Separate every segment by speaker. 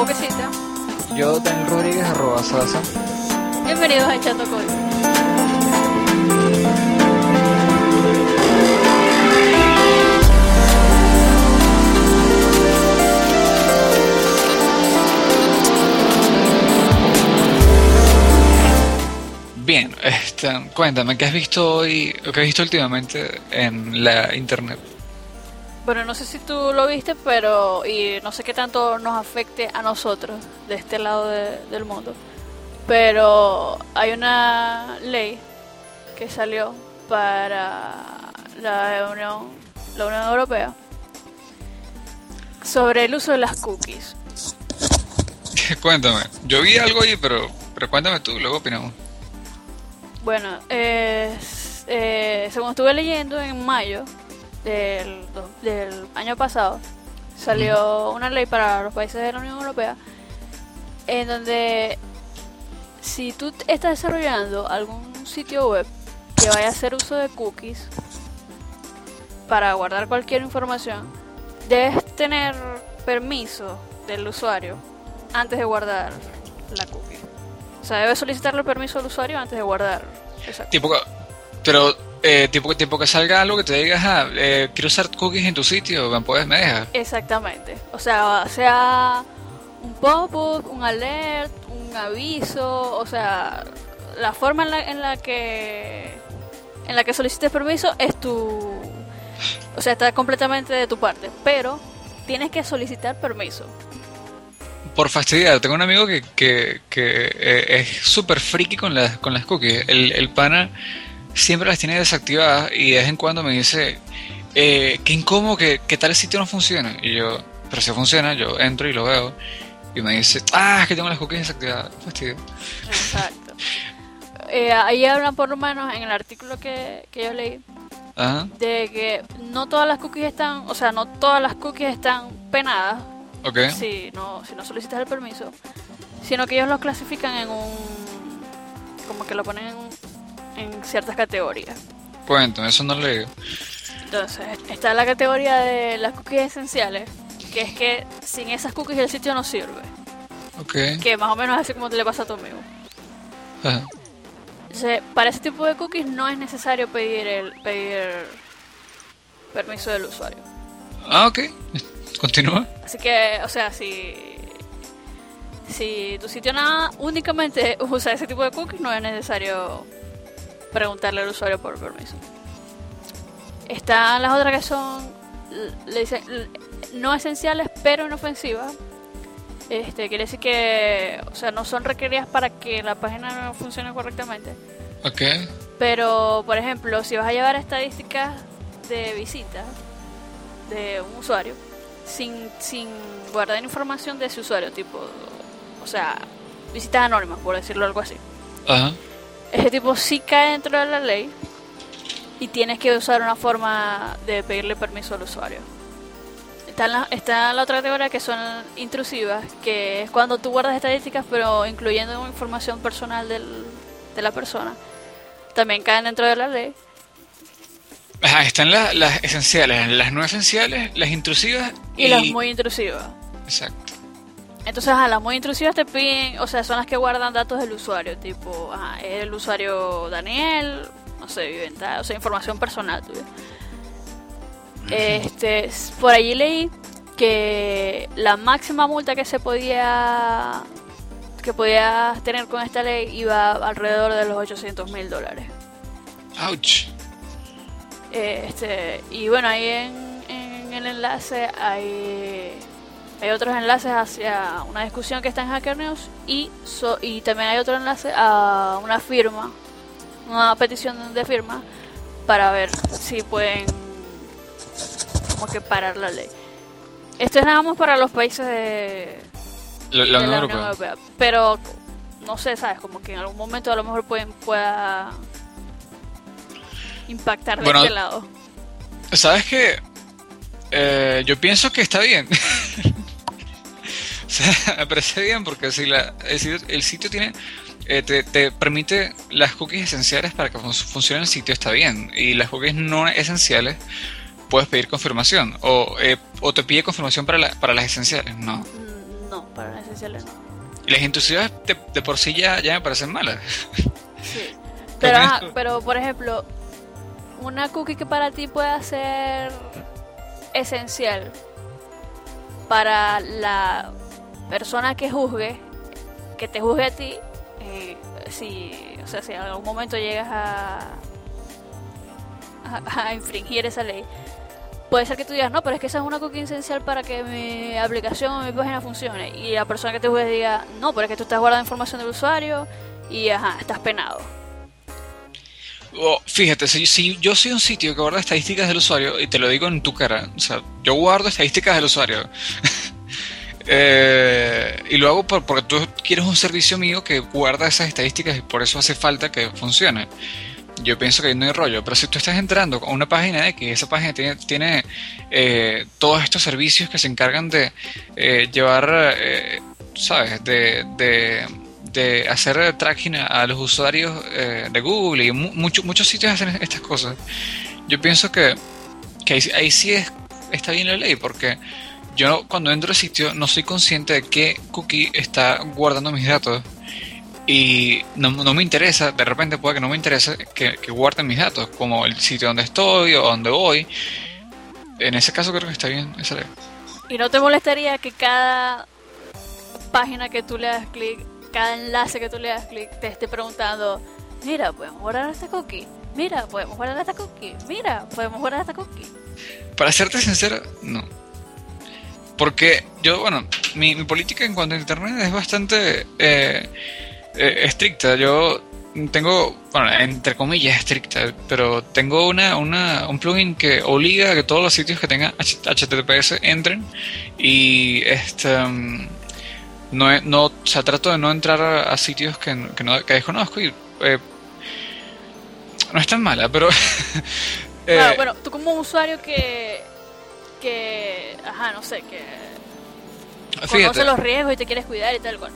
Speaker 1: boquecita.
Speaker 2: Yo, Daniel Rodríguez, arroba Salsa.
Speaker 1: Bienvenidos a Echando Código.
Speaker 2: Bien, este, cuéntame, ¿qué has visto hoy, o qué has visto últimamente en la internet?
Speaker 1: Bueno, no sé si tú lo viste, pero y no sé qué tanto nos afecte a nosotros de este lado de- del mundo. Pero hay una ley que salió para la Unión, la Unión Europea sobre el uso de las cookies.
Speaker 2: cuéntame, yo vi algo ahí, pero, pero cuéntame tú, luego opinamos.
Speaker 1: Bueno, eh, eh, según estuve leyendo en mayo del, del año pasado, salió una ley para los países de la Unión Europea en donde si tú estás desarrollando algún sitio web que vaya a hacer uso de cookies para guardar cualquier información, debes tener permiso del usuario antes de guardar la cookie. O sea, debes solicitarle permiso al usuario antes de guardar esa cookie.
Speaker 2: Tipo, pero, eh, tipo, tipo que salga algo que te digas, ah, eh, quiero usar cookies en tu sitio, ¿me puedes, me dejas?
Speaker 1: Exactamente. O sea, sea un pop-up, un alert, un aviso, o sea, la forma en la, en la que en la que solicites permiso es tu o sea, está completamente de tu parte, pero tienes que solicitar permiso.
Speaker 2: Por fastidiar, tengo un amigo que, que, que eh, es súper friki con las, con las cookies. El, el pana siempre las tiene desactivadas y de vez en cuando me dice, eh, qué incómodo que, que tal sitio no funciona. Y yo, pero si funciona, yo entro y lo veo. Y me dice, ah, es que tengo las cookies desactivadas. Fastidio.
Speaker 1: Exacto. Eh, ahí hablan por lo menos en el artículo que, que yo leí
Speaker 2: Ajá,
Speaker 1: de que no todas las cookies están, o sea, no todas las cookies están penadas
Speaker 2: ok.
Speaker 1: si no, si no solicitas el permiso, sino que ellos los clasifican en un, como que lo ponen en, en ciertas categorías.
Speaker 2: Cuéntame, eso no leí.
Speaker 1: Entonces, está la categoría de las cookies esenciales, que es que sin esas cookies el sitio no sirve,
Speaker 2: Ok.
Speaker 1: que más o menos es así como te le pasa a tu amigo.
Speaker 2: Ajá.
Speaker 1: Entonces, para ese tipo de cookies no es necesario pedir el pedir permiso del usuario.
Speaker 2: Ah, ok. Continúa.
Speaker 1: Así que, o sea, si si tu sitio nada únicamente usa ese tipo de cookies, no es necesario preguntarle al usuario por permiso. Están las otras que son le dicen, l- no esenciales pero inofensivas. Este, quiere decir que, o sea, no son requeridas para que la página no funcione correctamente.
Speaker 2: Ok.
Speaker 1: Pero, por ejemplo, si vas a llevar estadísticas de visitas de un usuario sin, sin guardar información de ese usuario, tipo, o sea, visitas anónimas, por decirlo algo así.
Speaker 2: Ajá.
Speaker 1: Ese tipo sí cae dentro de la ley y tienes que usar una forma de pedirle permiso al usuario. Está la, está la otra categoría que son intrusivas, que es cuando tú guardas estadísticas pero incluyendo información personal del, de la persona. También caen dentro de la ley.
Speaker 2: Ajá, están la- las esenciales, las no esenciales, las intrusivas
Speaker 1: Y, las muy intrusivas.
Speaker 2: Exacto.
Speaker 1: Entonces, a las muy intrusivas te piden, o sea, son las que guardan datos del usuario, tipo, ajá, es el usuario Daniel, no sé, vive en tal, o sea, información personal tuya. Este, por allí leí que la máxima multa que se podía que podías tener con esta ley iba alrededor de los 800 mil dólares.
Speaker 2: Ouch.
Speaker 1: Este, y bueno, ahí en, en el enlace hay, hay otros enlaces hacia una discusión que está en Hacker News y, so- y también hay otro enlace a una firma, una petición de firma para ver si pueden como que parar la ley. Esto es nada más para los países de,
Speaker 2: La, la
Speaker 1: de
Speaker 2: Unión
Speaker 1: la
Speaker 2: Europea.
Speaker 1: Unión Europea. Pero no sé, ¿sabes? Como que en algún momento a lo mejor pueden, pueda impactar de
Speaker 2: Bueno,
Speaker 1: este lado.
Speaker 2: ¿Sabes qué? Eh, yo pienso que está bien. sea, me parece bien porque si la, el, sitio, el sitio tiene eh, te, te permite las cookies esenciales para que fun- funcione el sitio está bien y las cookies no esenciales puedes pedir confirmación. O, eh, o te pide confirmación para, la, para las esenciales. No.
Speaker 1: No, para las esenciales no.
Speaker 2: Y las intrusiones de, de por sí ya, ya me parecen malas.
Speaker 1: Sí.
Speaker 2: ¿Qué
Speaker 1: Pero, ajá, pero, por ejemplo, una cookie que para ti pueda ser esencial para la persona que juzgue, que te juzgue a ti, eh, si, o sea, si en algún momento llegas a, infringir esa ley, puede ser que tú digas, no, pero es que esa es una cookie esencial para que mi aplicación o mi página funcione. Y la persona que te juzgue diga, no, pero es que tú estás guardando información del usuario y, ajá, estás penado.
Speaker 2: Fíjate, si yo soy un sitio que guarda estadísticas del usuario, y te lo digo en tu cara, o sea, yo guardo estadísticas del usuario. Eh, y lo hago por- porque tú quieres un servicio mío que guarda esas estadísticas y por eso hace falta que funcione. Yo pienso que ahí no hay rollo, pero si tú estás entrando a una página X, esa página tiene, eh, todos estos servicios que se encargan de eh, llevar, ¿sabes? De, de, hacer tracking a, los usuarios de Google y mu- mucho- muchos sitios hacen estas cosas. Yo pienso que, que ahí, ahí sí es, está bien la ley, porque yo cuando entro al sitio no soy consciente de qué cookie está guardando mis datos y no, no me interesa, de repente puede que no me interese que, que guarden mis datos, como el sitio donde estoy o donde voy. En ese caso creo que está bien esa ley.
Speaker 1: ¿Y no te molestaría que cada página que tú le das clic, cada enlace que tú le das clic, te esté preguntando, mira, podemos guardar esta cookie? Mira, podemos guardar esta cookie. Mira, podemos guardar esta cookie.
Speaker 2: Para serte sincero, no. Porque yo, bueno, mi, política en cuanto a Internet es bastante eh, eh, estricta. Yo tengo, bueno, entre comillas estricta, pero tengo una, una, un plugin que obliga a que todos los sitios que tengan HTTPS entren y este... mm, no, no, o sea, trato de no entrar a, sitios que, que, no, que desconozco y eh, no es tan mala, pero...
Speaker 1: Claro, bueno, tú como usuario que, que, ajá, no sé, que conoce
Speaker 2: fíjate,
Speaker 1: los riesgos y te quieres cuidar y tal cual.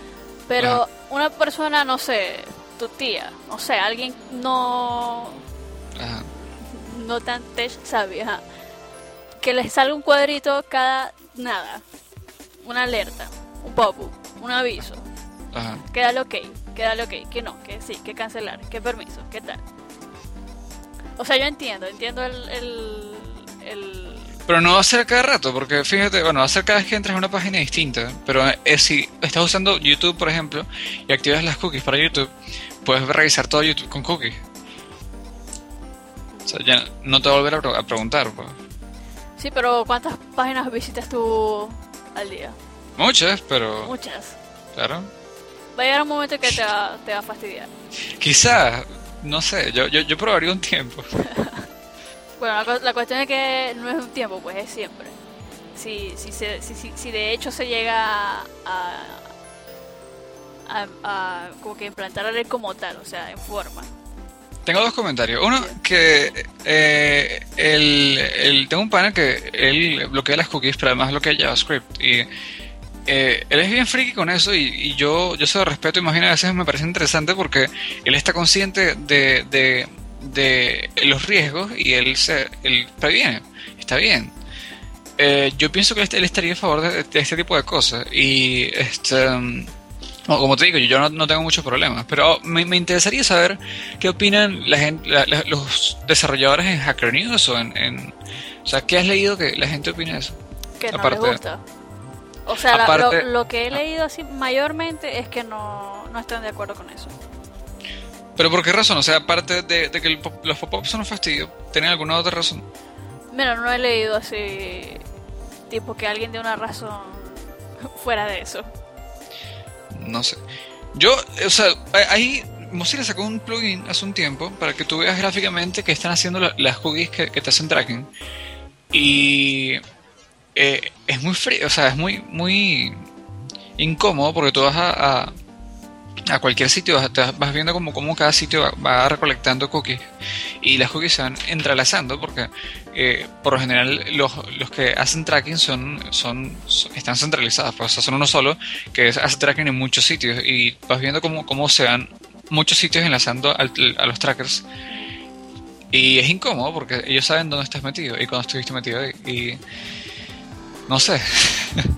Speaker 1: Pero una persona, no sé, tu tía, no sé, alguien no,
Speaker 2: ajá.
Speaker 1: no tan tech savvy, ajá, que les salga un cuadrito cada nada, una alerta, un pop-up, un aviso,
Speaker 2: Ajá.
Speaker 1: que dale ok, que dale ok, que no, que sí, que cancelar, que permiso, que tal. O sea, yo entiendo, entiendo el, el, el
Speaker 2: Pero no va a ser a cada rato, porque fíjate, bueno, va a ser cada vez que entras a una página distinta. Pero es si estás usando YouTube, por ejemplo, y activas las cookies para YouTube, puedes revisar todo YouTube con cookies. O sea, ya no te va a volver a preguntar. pues.
Speaker 1: Sí, pero ¿cuántas páginas visitas tú al día?
Speaker 2: Muchas, pero
Speaker 1: Muchas.
Speaker 2: claro.
Speaker 1: Va a llegar un momento que te va, te va a fastidiar.
Speaker 2: Quizás, no sé, yo, yo, yo probaría un tiempo.
Speaker 1: Bueno, la, la cuestión es que no es un tiempo, pues es siempre. Si, si, se- si, si, si de hecho se llega a, a, a como que implantar la ley como tal, o sea, en forma.
Speaker 2: Tengo dos comentarios. Uno, que eh, el, el- tengo un pana que él bloquea las cookies, pero además bloquea JavaScript. Y eh, él es bien friki con eso y, y yo, yo se lo respeto. Imagino, a veces me parece interesante porque él está consciente de, de, de los riesgos y él, se, él previene. Está bien. Eh, yo pienso que él, estaría a favor de, de este tipo de cosas. Y este. mm, como te digo, yo no, no tengo muchos problemas, pero me, me interesaría saber qué opinan la gente, la- la- los desarrolladores en Hacker News o en, en- O sea, ¿qué has leído que la gente opina de eso?
Speaker 1: Que no
Speaker 2: Aparte-
Speaker 1: les gusta. O sea,
Speaker 2: aparte-
Speaker 1: lo, lo que he leído así mayormente es que no, no están de acuerdo con eso.
Speaker 2: ¿Pero por qué razón? O sea, aparte de, de que pop- los pop-ups son un fastidio, ¿tienen alguna otra razón?
Speaker 1: Mira, no he leído así, tipo que alguien dé una razón fuera de eso.
Speaker 2: No sé. Yo, o sea, ahí Mozilla sacó un plugin hace un tiempo para que tú veas gráficamente que están haciendo la- las cookies que, que te hacen tracking. Y eh, es muy frío, o sea, es muy, muy incómodo porque tú vas a, a, a cualquier sitio, vas, viendo como, como cada sitio va, recolectando cookies y las cookies se van entrelazando porque eh, por lo general los, los que hacen tracking son, son, están centralizados, pues, o son uno solo que hace tracking en muchos sitios y vas viendo cómo, se van muchos sitios enlazando a los trackers Y es incómodo porque ellos saben dónde estás metido y cuando estuviste metido ahí. Y no sé.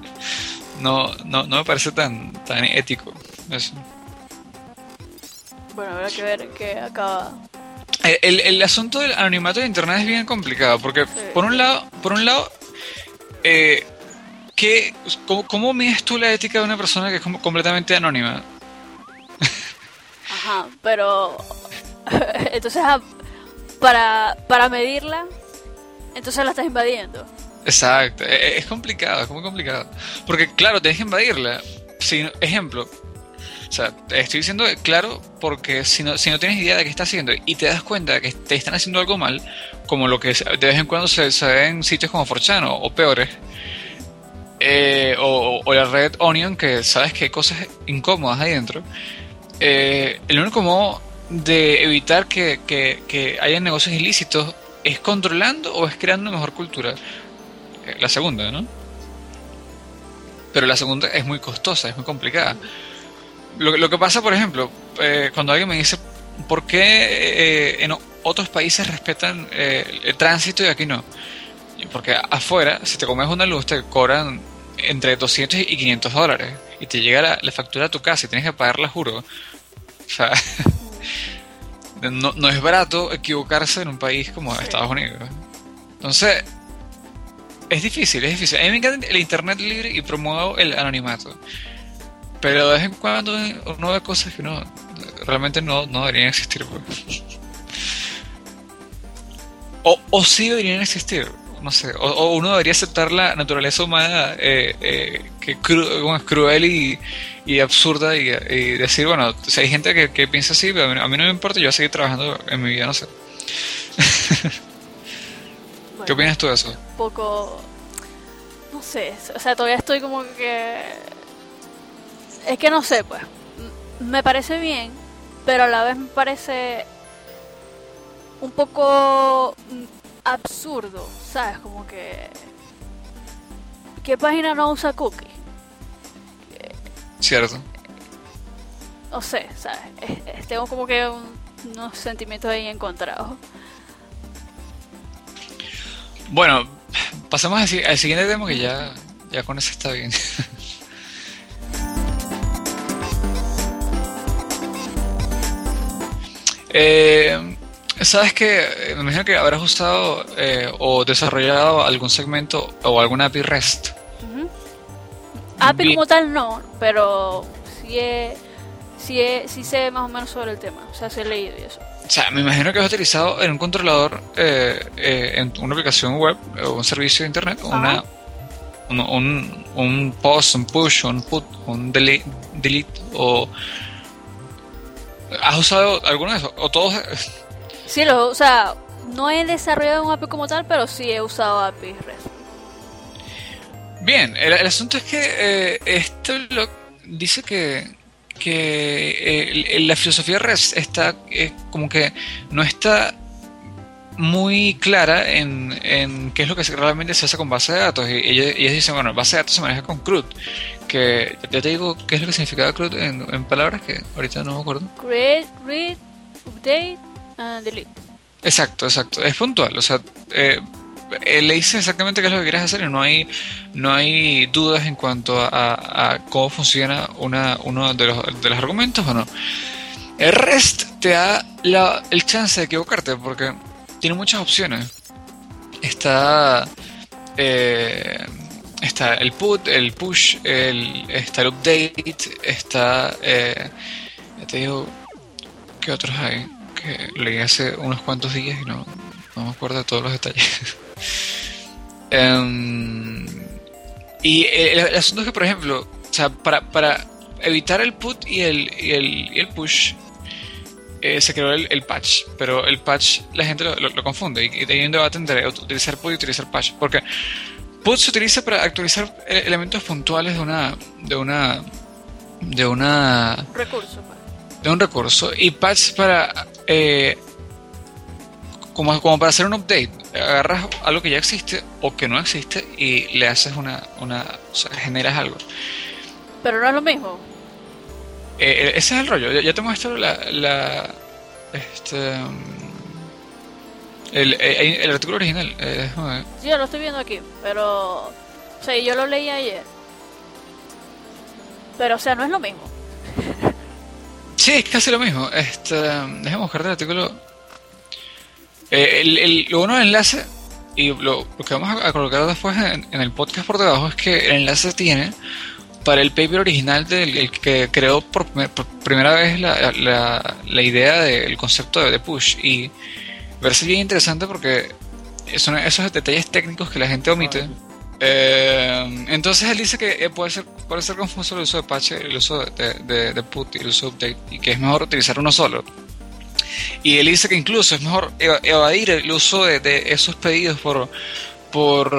Speaker 2: no, no, no me parece tan, tan ético eso.
Speaker 1: Bueno, habrá que ver qué acaba.
Speaker 2: El, el, asunto del anonimato de internet es bien complicado porque por un lado, por un lado, eh, ¿qué, cómo, cómo, mides tú la ética de una persona que es completamente anónima?
Speaker 1: Ajá, pero entonces ah, para, para medirla, entonces la estás invadiendo.
Speaker 2: Exacto, e, e, es complicado, es muy complicado. Porque claro, tienes que invadirla. Si, ejemplo, o sea, estoy diciendo claro porque si no, si no tienes idea de qué está haciendo y te das cuenta de que te están haciendo algo mal, como lo que de vez en cuando se, ve en sitios como Forchano o peores, eh, o, la red Onion, que sabes que hay cosas incómodas ahí dentro, eh, el único modo de evitar que, que, haya negocios ilícitos es controlando o es creando mejor cultura. Eh, la segunda, ¿no? Pero la segunda es muy costosa, es muy complicada. Lo, lo que pasa, por ejemplo, eh, cuando alguien me dice, ¿por qué eh, en otros países respetan el tránsito y aquí no? Porque afuera, si te comes una luz, te cobran entre 200 y 500 dólares. Y te llega la, la factura a tu casa y tienes que pagarla, juro. O sea, no, no, es barato equivocarse en un país como Estados Unidos. Entonces, es difícil, es difícil. A mí me encanta el Internet libre y promuevo el anonimato. Pero de vez en cuando uno ve cosas que no realmente no, no deberían existir. Pues. O, o sí deberían existir. No sé. O, uno debería aceptar la naturaleza humana eh, eh, que es cruel y, y absurda y, decir, bueno, si hay gente que, que piensa así, pero a mí, no me importa, yo voy a seguir trabajando en mi vida, no sé. ¿Qué opinas tú de eso?
Speaker 1: Un poco. No sé, o sea, todavía estoy como que. Es que no sé, pues. Me parece bien, pero a la vez me parece. Un poco. Absurdo, ¿sabes? Como que. ¿Qué página no usa cookies?
Speaker 2: Cierto.
Speaker 1: No sé, ¿sabes? tengo como que unos sentimientos ahí encontrados.
Speaker 2: Bueno, pasamos al, siguiente tema que ya, ya con eso está bien. eh, Sabes que me imagino que habrás usado eh, o desarrollado algún segmento o alguna API REST.
Speaker 1: API como tal no, pero sí, sí, sí sé más o menos sobre el tema, o sea, sí he leído y eso.
Speaker 2: O sea, me imagino que has utilizado en un controlador, eh, eh, en una aplicación web o un servicio de internet, una, un, un, post, un push, un put, un delete, delete o... ¿Has usado alguno de esos? ¿O todos?
Speaker 1: Sí, lo, o sea, no he desarrollado un API como tal, pero sí he usado API REST.
Speaker 2: Bien, el, asunto es que eh, este blog dice que, que la filosofía REST está eh, como que no está muy clara en, en, qué es lo que realmente se hace con base de datos. Y ellos, dicen, bueno, base de datos se maneja con CRUD. Que ya te digo qué es lo que significa CRUD en, palabras que ahorita no me acuerdo.
Speaker 1: Create, read, update, and delete.
Speaker 2: Exacto, exacto. Es puntual. O sea, eh, eh, le dice exactamente qué es lo que quieres hacer y no hay, no hay dudas en cuanto a, cómo funciona una, uno de los, de los argumentos o no. El REST te da la, el chance de equivocarte porque tiene muchas opciones. Está, eh, está el put, el push, el, está el update, está, eh, ya te digo, ¿qué otros hay? Que leí hace unos cuantos días y no, no me acuerdo de todos los detalles. Em, y el, asunto es que, por ejemplo, o sea, para, para evitar el put y el, y el, y el push, eh, se creó el, patch, pero el patch la gente lo, confunde y, y hay un debate entre utilizar put y utilizar patch, porque put se utiliza para actualizar elementos puntuales de una de una de una
Speaker 1: recurso
Speaker 2: de un recurso y patch para eh, como, como para hacer un update. Agarras algo que ya existe o que no existe y le haces una. una o sea, generas algo.
Speaker 1: Pero no es lo mismo.
Speaker 2: Eh, eh, ese es el rollo. Ya, te muestro la. la este, El, eh, el, artículo original. Eh,
Speaker 1: sí, yo lo estoy viendo aquí, pero. O sea, yo lo leí ayer. Pero, o sea, no es lo mismo.
Speaker 2: Sí, es casi lo mismo. Este, déjame buscar el artículo. Eh, el, el, lo bueno del enlace, y lo, que vamos a, colocar después en, el podcast por debajo, es que el enlace tiene para el paper original del que creó por, primera vez la, la, la idea del concepto de, push. Y verse bien interesante porque son esos detalles técnicos que la gente omite. Eh, entonces él dice que eh, puede ser, puede ser confuso el uso de patch, el uso de, de, put y el uso de update, y que es mejor utilizar uno solo. Y él dice que incluso es mejor evadir el uso de, esos pedidos por, por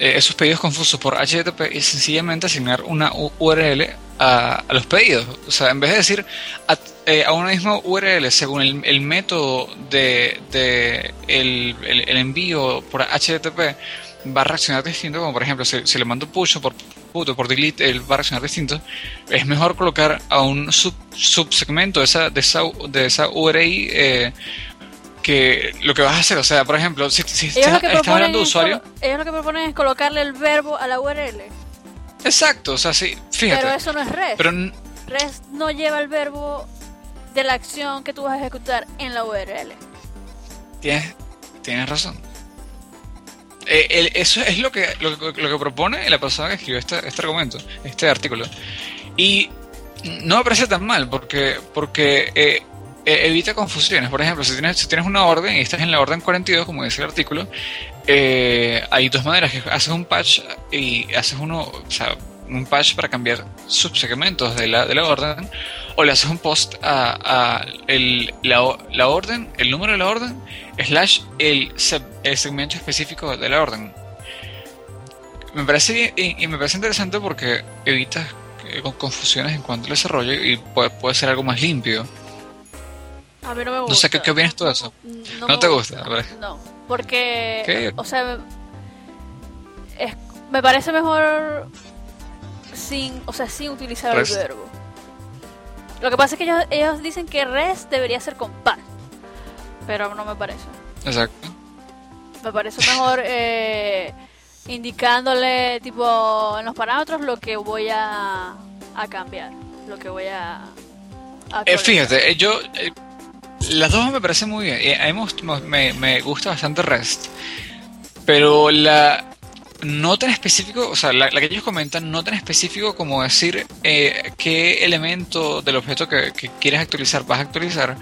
Speaker 2: eh, esos pedidos confusos por HTTP y sencillamente asignar una URL a, los pedidos. O sea, en vez de decir a, eh, a una misma URL según el, método de, de el, el, envío por HTTP, va a reaccionar distinto, como por ejemplo, si, le mando push o por puto por delete, él va a reaccionar distinto. Es mejor colocar a un sub, subsegmento de esa, de esa, de esa URI eh, que lo que vas a hacer. O sea, por ejemplo, si, si estás, hablando de usuario.
Speaker 1: Ellos lo que proponen es colocarle el verbo a la URL.
Speaker 2: Exacto, o sea, sí, fíjate.
Speaker 1: Pero eso no es REST. Pero REST no lleva el verbo de la acción que tú vas a ejecutar en la URL.
Speaker 2: Tienes, tienes razón. Eh, eso es lo que, lo, que propone la persona que escribió este, este argumento, este artículo. Y no me parece tan mal, porque, porque eh, evita confusiones. Por ejemplo, si tienes, si tienes una orden y estás en la orden 42, como dice el artículo, hay dos maneras, que haces un patch y haces uno, o sea, un patch para cambiar subsegmentos de la, de la orden, o le haces un post a, el, la, la, orden, el número de la orden, slash el, el segmento específico de la orden. Me parece, y, me parece interesante porque evitas confusiones en cuanto al desarrollo y puede, puede ser algo más limpio.
Speaker 1: A mí no me gusta.
Speaker 2: No sé, ¿qué, opinas tú de eso? ¿No, te gusta?
Speaker 1: No, porque, o sea, me parece mejor sin, o sea, sin utilizar el verbo. Lo que pasa es que ellos, ellos dicen que res debería ser con pan, pero no me parece.
Speaker 2: Exacto.
Speaker 1: Me parece mejor eh, indicándole, tipo, en los parámetros lo que voy a, a cambiar, lo que voy a...
Speaker 2: eh, fíjate, eh, yo... Eh, las dos me parecen muy bien. A mí me, me gusta bastante REST. Pero la, no tan específico, o sea, la, que ellos comentan, no tan específico como decir eh, qué elemento del objeto que, quieres actualizar vas a actualizar,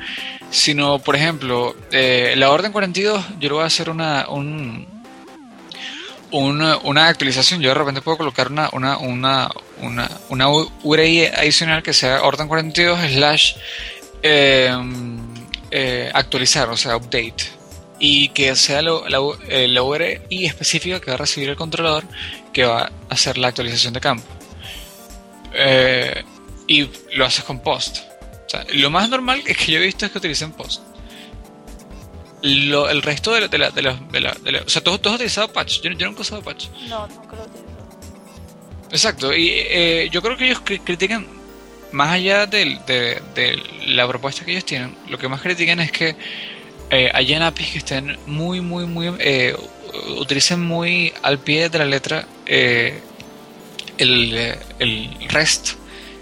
Speaker 2: sino, por ejemplo, eh, la orden 42, yo le voy a hacer una, un, una, actualización. Yo de repente puedo colocar una, una, una, una, una URI adicional que sea orden 42 slash eh, actualizar, o sea, update y que sea la, la, URI específica que va a recibir el controlador que va a hacer la actualización de campo. Eh, y lo haces con post. lo más normal es que yo he visto es que utilicen post. el resto de, de, la, de, la, O sea, ¿tú, has utilizado patch? Yo, nunca he usado patch.
Speaker 1: No, nunca lo he utilizado.
Speaker 2: Exacto, y eh, yo creo que ellos critican, más allá de, de la propuesta que ellos tienen, lo que más critican es que eh, hay en APIs que estén muy, muy, muy, eh, utilicen muy al pie de la letra eh, el, el, REST,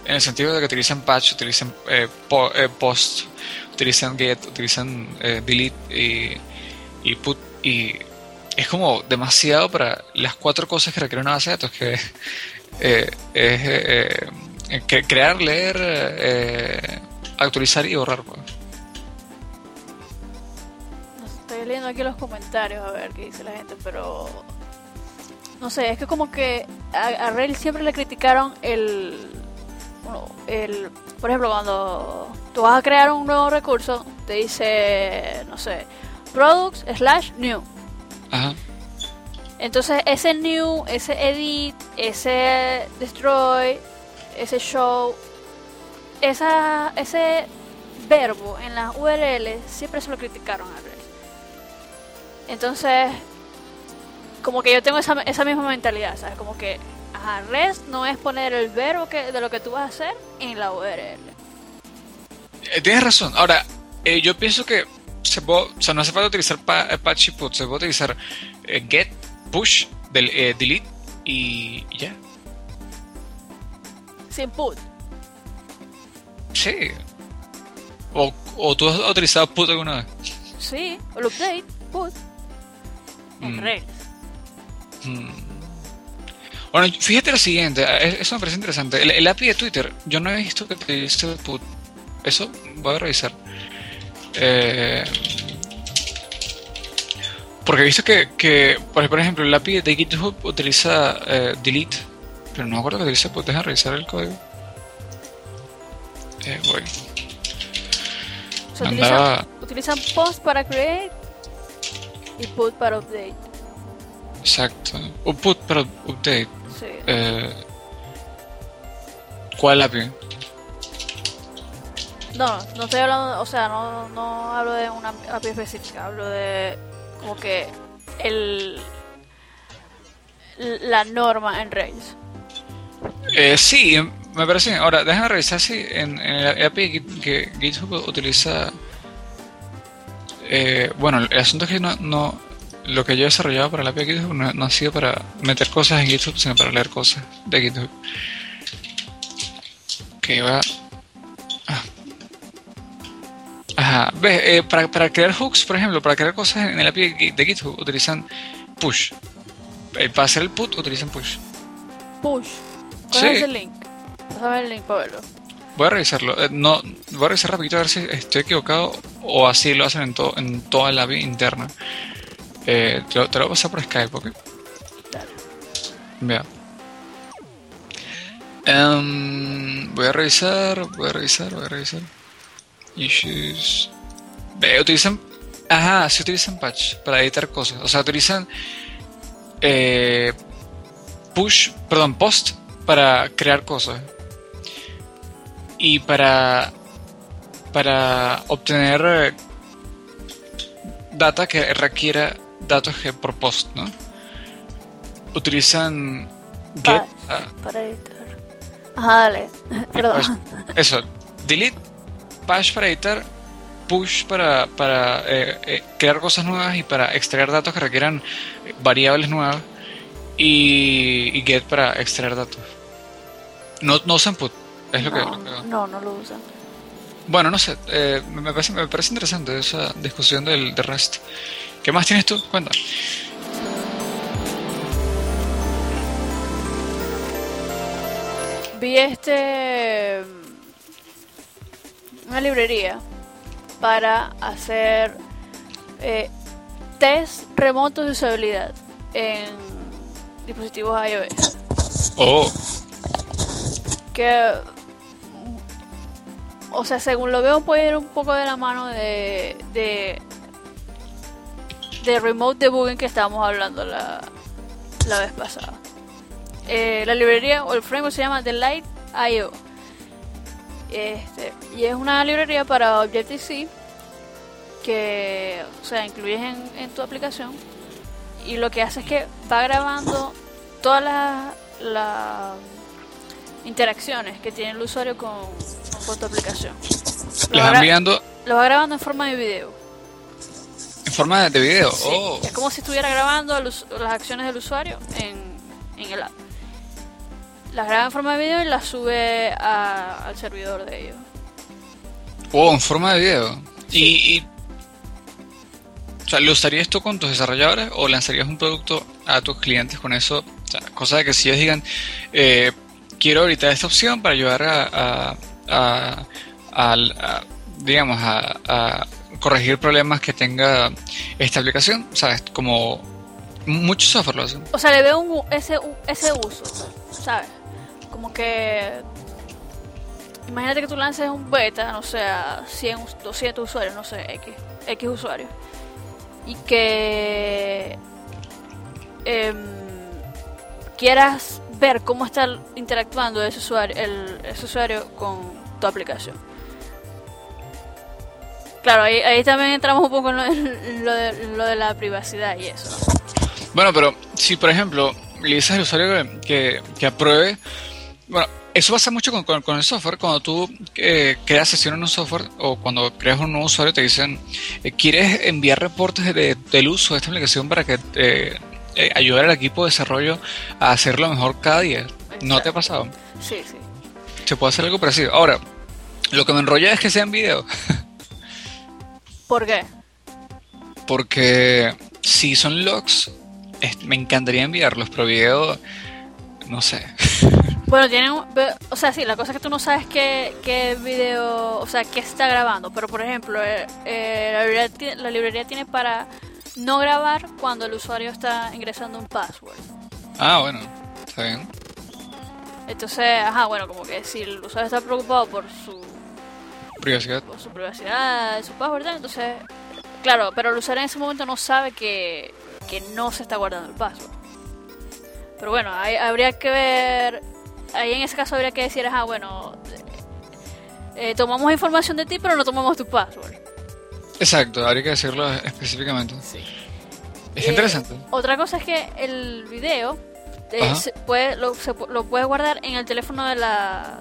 Speaker 2: en el sentido de que utilizan patch, utilizan eh, post, utilizan get, utilizan delete y, y, put, y es como demasiado para las cuatro cosas que requiere una base de datos, que es crear, leer, actualizar y borrar. Pues.
Speaker 1: leyendo aquí los comentarios a ver qué dice la gente, pero no sé, es que como que a, a Rail siempre le criticaron el, el, por ejemplo, cuando tú vas a crear un nuevo recurso, te dice, no sé, products slash new. Entonces ese new, ese edit, ese destroy, ese show, esa, ese verbo en las URL siempre se lo criticaron a Rail. Entonces, como que yo tengo esa, esa misma mentalidad, ¿sabes? Como que, ajá, REST no es poner el verbo que, de lo que tú vas a hacer en la URL.
Speaker 2: Eh, tienes razón. Ahora, eh, yo pienso que se puede, o sea, no hace falta utilizar eh, patch y put, se puede utilizar get, push, del, eh, delete y, y
Speaker 1: Sin put.
Speaker 2: Sí. O, o tú has utilizado put alguna vez.
Speaker 1: Sí, o el update, put. En
Speaker 2: Mm.
Speaker 1: Rails.
Speaker 2: Mm. Bueno, fíjate lo siguiente, eso me parece interesante. El, el API de Twitter, yo no he visto que utilice put. Eso voy a revisar. Eh, porque he visto que, que, por por ejemplo, el API de GitHub utiliza eh, delete, pero no me acuerdo que utiliza put. Deja revisar el código. Eh, voy.
Speaker 1: O sea,
Speaker 2: Andaba-
Speaker 1: utilizan, utilizan post para create y put para update.
Speaker 2: Exacto. O put para update.
Speaker 1: Sí.
Speaker 2: Eh, ¿Cuál API?
Speaker 1: No, no estoy hablando, o sea, no, no hablo de una API específica, hablo de como que el la norma en Rails.
Speaker 2: Eh, sí, me parece bien. Ahora, déjame revisar si en, el API que, GitHub utiliza. eh, bueno, el asunto es que no, no- lo que yo he desarrollado para el API de GitHub no, ha sido para meter cosas en GitHub, sino para leer cosas de GitHub. Que va. ah. Ajá, ves, eh, para, para crear hooks, por ejemplo, para crear cosas en el API de GitHub utilizan push. Eh, para hacer el put utilizan push.
Speaker 1: Push. ¿Cuál
Speaker 2: Sí.
Speaker 1: es el link? Pásame el link verlo.
Speaker 2: Voy a revisarlo. Eh, no, voy a revisar rapidito a ver si estoy equivocado o así lo hacen en, to- en toda la API interna. Eh, te, lo, te lo voy a pasar por Skype, ¿ok?
Speaker 1: Dale.
Speaker 2: Vea. Em, voy a revisar, voy a revisar, voy a revisar. Issues. Ve, utilizan. Ajá, sí utilizan patch para editar cosas. O sea, utilizan. eh, push, perdón, post para crear cosas. Y para. Para obtener eh, data que requiera datos que por post, ¿no? Utilizan get. Ah,
Speaker 1: para editar. Ajá, dale. Perdón.
Speaker 2: Pues, Eso, delete, patch para editar, push para, para eh, eh, crear cosas nuevas y para extraer datos que requieran variables nuevas y, y get para extraer datos. No, no usan put, es lo que...
Speaker 1: no,
Speaker 2: lo que-
Speaker 1: no, no lo usan.
Speaker 2: Bueno, no sé, eh, me, parece, me parece interesante esa discusión del, de REST. ¿Qué más tienes tú? Cuenta.
Speaker 1: Vi este una librería para hacer eh, test remotos de usabilidad en dispositivos iOS.
Speaker 2: Oh,
Speaker 1: Que, o sea, según lo veo, puede ir un poco de la mano de de, de remote debugging que estábamos hablando la, la vez pasada. Eh, la librería o el framework se llama Delight.io. Este, y es una librería para Objective-C que, o sea, incluyes en, en tu aplicación y lo que hace es que va grabando todas las las interacciones que tiene el usuario con, con tu aplicación. Lo va,
Speaker 2: enviando
Speaker 1: lo va grabando en forma de video.
Speaker 2: en forma de, de video.
Speaker 1: Sí,
Speaker 2: Oh,
Speaker 1: Es como si estuviera grabando las acciones del usuario en, en el app. Las graba en forma de video y las sube a- al servidor de ellos.
Speaker 2: oh, en forma de video.
Speaker 1: Sí.
Speaker 2: Y, y- o sea, ¿lo usarías tú con tus desarrolladores o lanzarías un producto a tus clientes con eso? O sea, cosa de que si ellos digan, eh, quiero ahorita esta opción para ayudar a, a- a- digamos, a, corregir problemas que tenga esta aplicación, ¿sabes? Como mucho software lo hacen.
Speaker 1: O sea, le veo un, ese, ese uso, ¿sabes? Como que... Imagínate que tú lances un beta, no sé, a 100, us- 200 usuarios, no sé, X, X usuarios. Y que... em, quieras ver cómo está interactuando ese usuario, el, ese usuario con tu aplicación. Claro, ahí, ahí también entramos un poco en lo, de, lo de la privacidad y eso. ¿no?
Speaker 2: Bueno, pero si por ejemplo le dices al usuario que, que, apruebe, bueno, eso pasa mucho con, con, el software. Cuando tú eh, creas sesión en un software o cuando creas un nuevo usuario, te dicen, eh, ¿quieres enviar reportes del uso de esta aplicación para que eh, ayudar al equipo de desarrollo a hacerlo mejor cada día? ¿No te ha pasado?
Speaker 1: Sí, sí.
Speaker 2: Se puede hacer algo parecido. Ahora, lo que me enrolla es que sean videos.
Speaker 1: ¿Por qué?
Speaker 2: Porque si son logs, me encantaría enviarlos, pero video, no sé.
Speaker 1: Bueno, tienen, o sea, sí, la cosa es que tú no sabes qué, qué video, o sea, qué está grabando, pero por ejemplo, eh, eh, la, librería, la, librería, tiene para no grabar cuando el usuario está ingresando un password.
Speaker 2: Ah, bueno, está bien.
Speaker 1: Entonces, ajá, bueno, como que si el usuario está preocupado por su
Speaker 2: privacidad,
Speaker 1: por su privacidad, su password, entonces, claro, pero el usuario en ese momento no sabe que, que no se está guardando el password. Pero bueno, habría que ver ahí en ese caso habría que decir, ah, bueno, eh, tomamos información de ti, pero no tomamos tu password.
Speaker 2: Exacto, habría que decirlo específicamente. Sí. Es interesante. Eh,
Speaker 1: otra cosa es que el video eh, puede, lo, lo puedes guardar en el teléfono de la,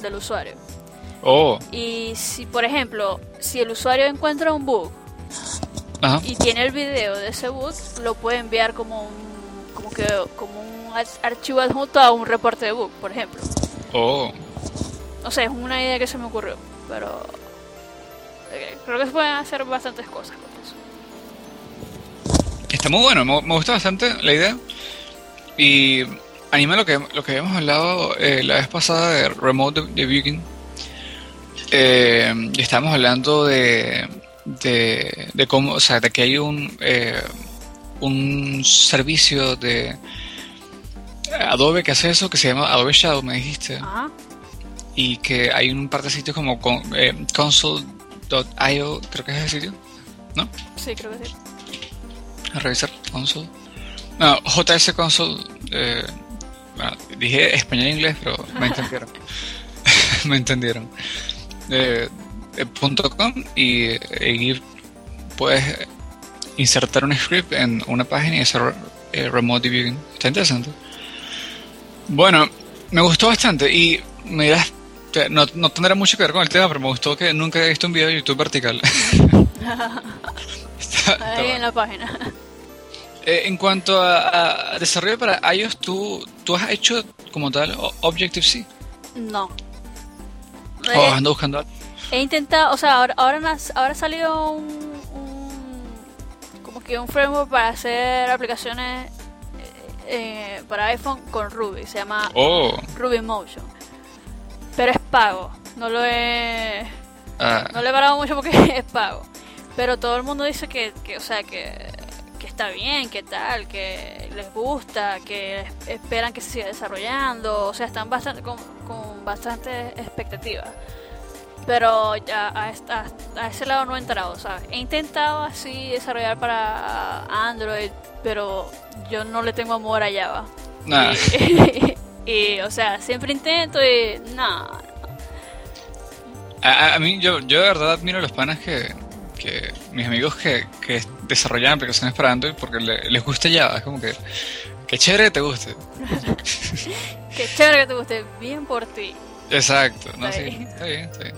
Speaker 1: del usuario.
Speaker 2: Oh.
Speaker 1: Y si, por ejemplo, si el usuario encuentra un bug y tiene el video de ese bug, lo puede enviar como un, como que, como un archivo adjunto a un reporte de bug, por ejemplo.
Speaker 2: Oh.
Speaker 1: No sé, es una idea que se me ocurrió, pero creo que se pueden hacer bastantes cosas con
Speaker 2: eso. Está muy bueno, me, gusta bastante la idea. Y anima lo que, lo que habíamos hablado eh, la vez pasada de Remote Debugging. Eh, estábamos hablando de, de, de, cómo, o sea, de que hay un, eh, un servicio de Adobe que hace eso, que se llama Adobe Shadow, me dijiste. Y que hay un par de sitios como con, eh, console.io, creo que es el sitio, ¿no?
Speaker 1: Sí, creo que sí.
Speaker 2: A revisar, console. No, JS Console. Eh, bueno, dije español e inglés, pero me entendieron. me entendieron. Eh, eh .com y, y puedes insertar un script en una página y hacer remote debugging. Está interesante. Bueno, me gustó bastante y me dirás, no, no, tendrá mucho que ver con el tema, pero me gustó que nunca he visto un video de YouTube vertical.
Speaker 1: Ahí en la página.
Speaker 2: Eh, en cuanto a, desarrollo para iOS, ¿tú, ¿tú has hecho como tal Objective-C?
Speaker 1: No.
Speaker 2: Oh, ando buscando algo.
Speaker 1: He intentado, o sea, ahora, ahora, ahora salió un, un, como que un framework para hacer aplicaciones eh, para iPhone con Ruby, se llama
Speaker 2: oh.
Speaker 1: Ruby Motion. Pago, no lo he
Speaker 2: ah.
Speaker 1: no le he parado mucho porque es pago. Pero todo el mundo dice que, o sea, que, está bien, que tal, que les gusta, que esperan que se siga desarrollando, o sea, están bastante con, con bastante expectativa. Pero ya a, a, ese lado no he entrado, ¿sabes? He intentado así desarrollar para Android, pero yo no le tengo amor a Java.
Speaker 2: Nah.
Speaker 1: Y, o sea, siempre intento y no.
Speaker 2: A, mí, yo, yo de verdad admiro a los panas que, que mis amigos que, que desarrollan aplicaciones para Android porque les gusta Java. Es como que, que chévere que te guste.
Speaker 1: que chévere que te guste, bien por ti.
Speaker 2: Exacto, no, sí, está bien, está bien.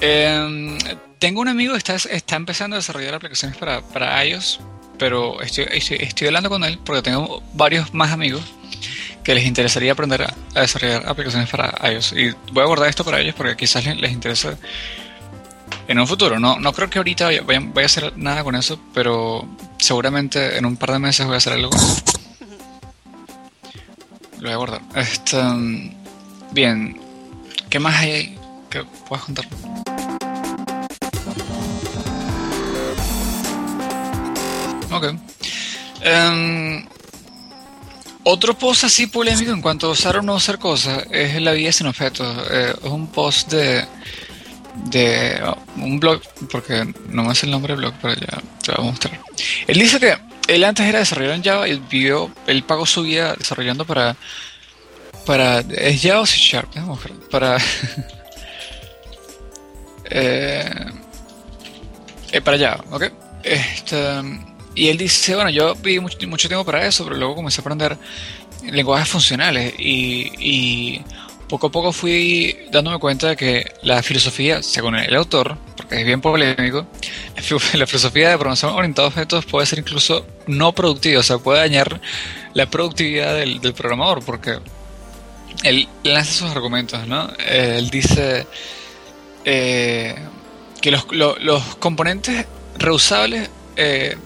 Speaker 2: Eh, tengo un amigo que está, está empezando a desarrollar aplicaciones para, para iOS, pero estoy, estoy, hablando con él porque tengo varios más amigos que les interesaría aprender a, desarrollar aplicaciones para iOS. Y voy a guardar esto para ellos porque quizás les, interese en un futuro. No, no creo que ahorita vaya, a hacer nada con eso, pero seguramente en un par de meses voy a hacer algo. Lo voy a guardar. Este, bien, ¿qué más hay ahí que puedas contar? Ok. Em, otro post así polémico en cuanto a usar o no usar cosas es la vida sin objetos. Eh, es un post de, de un blog, porque no me hace el nombre del blog, pero ya te voy a mostrar. Él dice que él antes era desarrollador en Java y vivió, él pagó su vida desarrollando para. para ¿Es Java o C Sharp? Para. Eh, eh, para Java, ¿ok? Este y él dice, bueno, yo viví mucho, tiempo para eso, pero luego comencé a aprender lenguajes funcionales y, poco a poco fui dándome cuenta de que la filosofía, según el autor, porque es bien polémico, la filosofía de programación orientada a objetos puede ser incluso no productiva, o sea, puede dañar la productividad del, programador, porque él lanza sus argumentos, ¿no? Él dice eh, que los, los, componentes reusables, eh,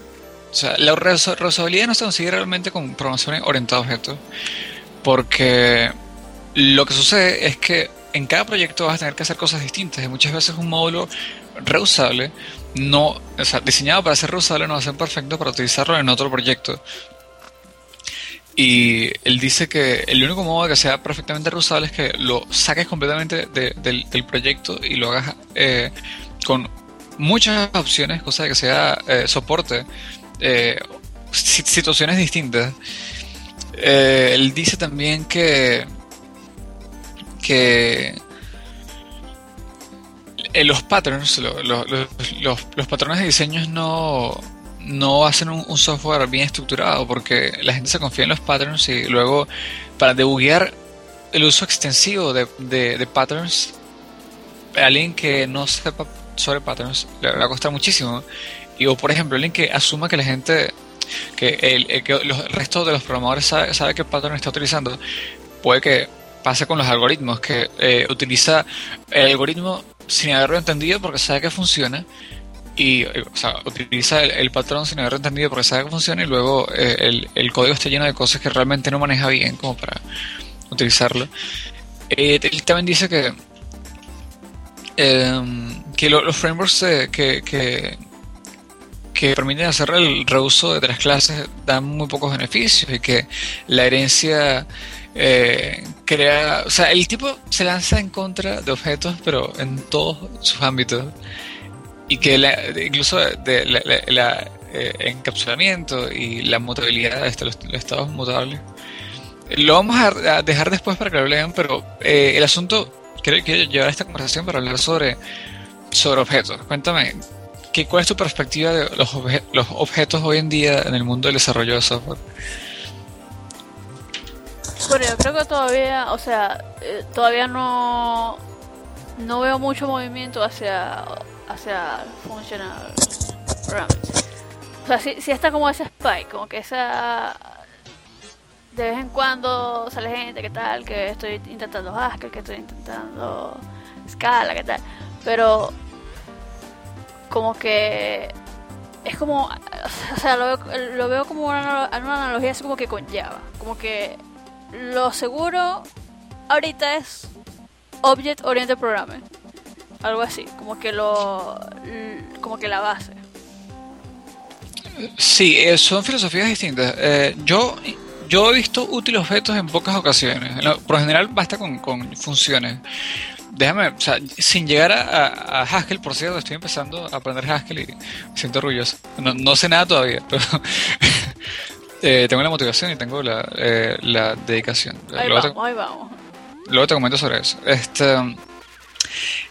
Speaker 2: o sea, la reusabilidad no se consigue realmente con programación orientada a objetos, porque lo que sucede es que en cada proyecto vas a tener que hacer cosas distintas y muchas veces un módulo reusable no, o sea, diseñado para ser reusable no va a ser perfecto para utilizarlo en otro proyecto. Y él dice que el único modo de que sea perfectamente reusable es que lo saques completamente del, proyecto y lo hagas eh, con muchas opciones, cosa de que sea eh, soporte eh, situaciones distintas. él dice también que que los patterns, los, patrones de diseños no, no hacen un, software bien estructurado porque la gente se confía en los patterns y luego para debuguear el uso extensivo de, de, patterns, alguien que no sepa sobre patterns le va a costar muchísimo. Y o por ejemplo, alguien que asuma que la gente, que el, que los restos de los programadores sabe, sabe qué pattern está utilizando, puede que pasa con los algoritmos, que eh, utiliza el algoritmo sin haberlo entendido porque sabe que funciona y eh, o sea, utiliza el, patrón sin haberlo entendido porque sabe que funciona y luego eh, el, código está lleno de cosas que realmente no maneja bien como para utilizarlo. él también dice que em, que los frameworks que, que, que permiten hacer el reuso de las clases dan muy pocos beneficios y que la herencia eh, crea, o sea, el tipo se lanza en contra de objetos, pero en todos sus ámbitos. Y que incluso de, eh, encapsulamiento y la mutabilidad de los, estados mutables. Lo vamos a dejar después para que lo lean, pero eh, el asunto, quiero, quiero llevar esta conversación para hablar sobre, sobre objetos. Cuéntame, ¿qué, ¿cuál es tu perspectiva de los, objetos hoy en día en el mundo del desarrollo de software?
Speaker 1: Bueno, yo creo que todavía, o sea, eh, todavía no no veo mucho movimiento hacia hacia funcional programming. O sea, sí, está como ese spike, como que esa de vez en cuando sale gente que tal, que estoy intentando Haskell, que estoy intentando Scala, que tal, pero como que es como, o sea, lo veo, como una, una analogía así como que con Java, como que lo seguro ahorita es Object Oriented Programming. Algo así, como que lo como que la base.
Speaker 2: Sí, eh, son filosofías distintas. Eh, yo yo he visto útiles objetos en pocas ocasiones. Por lo general basta con, con funciones. Déjame, o sea, sin llegar a, Haskell, por cierto, estoy empezando a aprender Haskell y me siento orgulloso. No, no sé nada todavía, pero eh, tengo la motivación y tengo la, eh, la dedicación.
Speaker 1: Ahí luego, vamos, te, ahí vamos.
Speaker 2: luego te comento sobre eso. Este,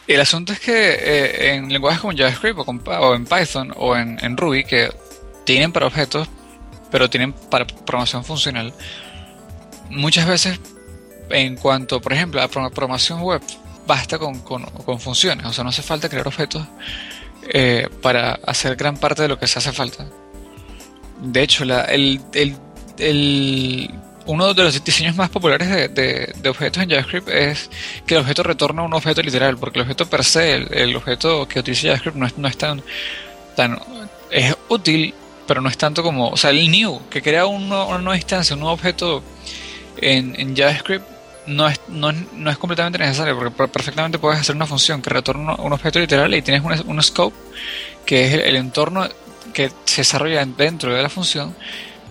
Speaker 2: el asunto es que eh, en lenguajes como JavaScript o, en Python o en, Ruby, que tienen para objetos, pero tienen para programación funcional, muchas veces en cuanto, por ejemplo, a programación web, basta con, con, funciones, o sea, no hace falta crear objetos para hacer gran parte de lo que se hace falta. De hecho, el, uno de los diseños más populares de, objetos en JavaScript es que el objeto retorna un objeto literal, porque el objeto per se, el, objeto que utiliza JavaScript no es, no es tan, tan... es útil, pero no es tanto como... O sea, el new, que crea una, nueva instancia, un nuevo objeto en, JavaScript, no es, no, es, completamente necesario, porque perfectamente puedes hacer una función que retorna un objeto literal y tienes un, scope, que es el entorno que se desarrolla dentro de la función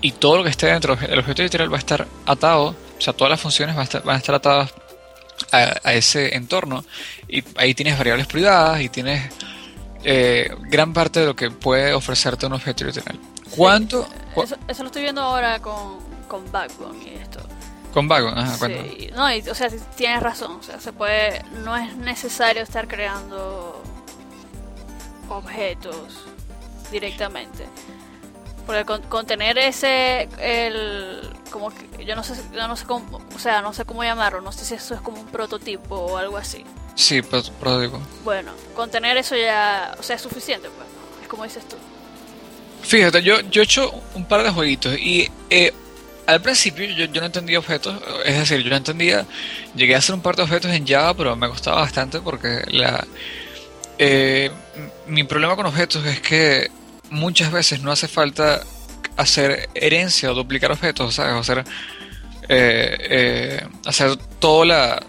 Speaker 2: y todo lo que esté dentro del objeto literal va a estar atado, o sea, todas las funciones van a estar, van a estar atadas a, ese entorno y ahí tienes variables privadas y tienes eh, gran parte de lo que puede ofrecerte un objeto literal. ¿Cuánto?
Speaker 1: eso, lo estoy viendo ahora con, con Backbone y esto.
Speaker 2: Con Backbone, ajá,
Speaker 1: sí. No, o sea, tienes razón, o sea, se puede, no es necesario estar creando objetos directamente. Porque con, tener ese, el, como que yo no sé, yo no sé cómo, o sea, no sé cómo llamarlo, no sé si eso es como un prototipo o algo así.
Speaker 2: Sí, prototipo.
Speaker 1: Bueno, con tener eso ya, o sea, es suficiente, pues, ¿no? es como dices tú.
Speaker 2: Fíjate, yo, yo he hecho un par de jueguitos y eh, al principio yo, yo, no entendía objetos, es decir, yo no entendía, llegué a hacer un par de objetos en Java, pero me costaba bastante porque la eh, mi problema con objetos es que muchas veces no hace falta hacer herencia o duplicar objetos. O hacer, eh, eh, hacer todas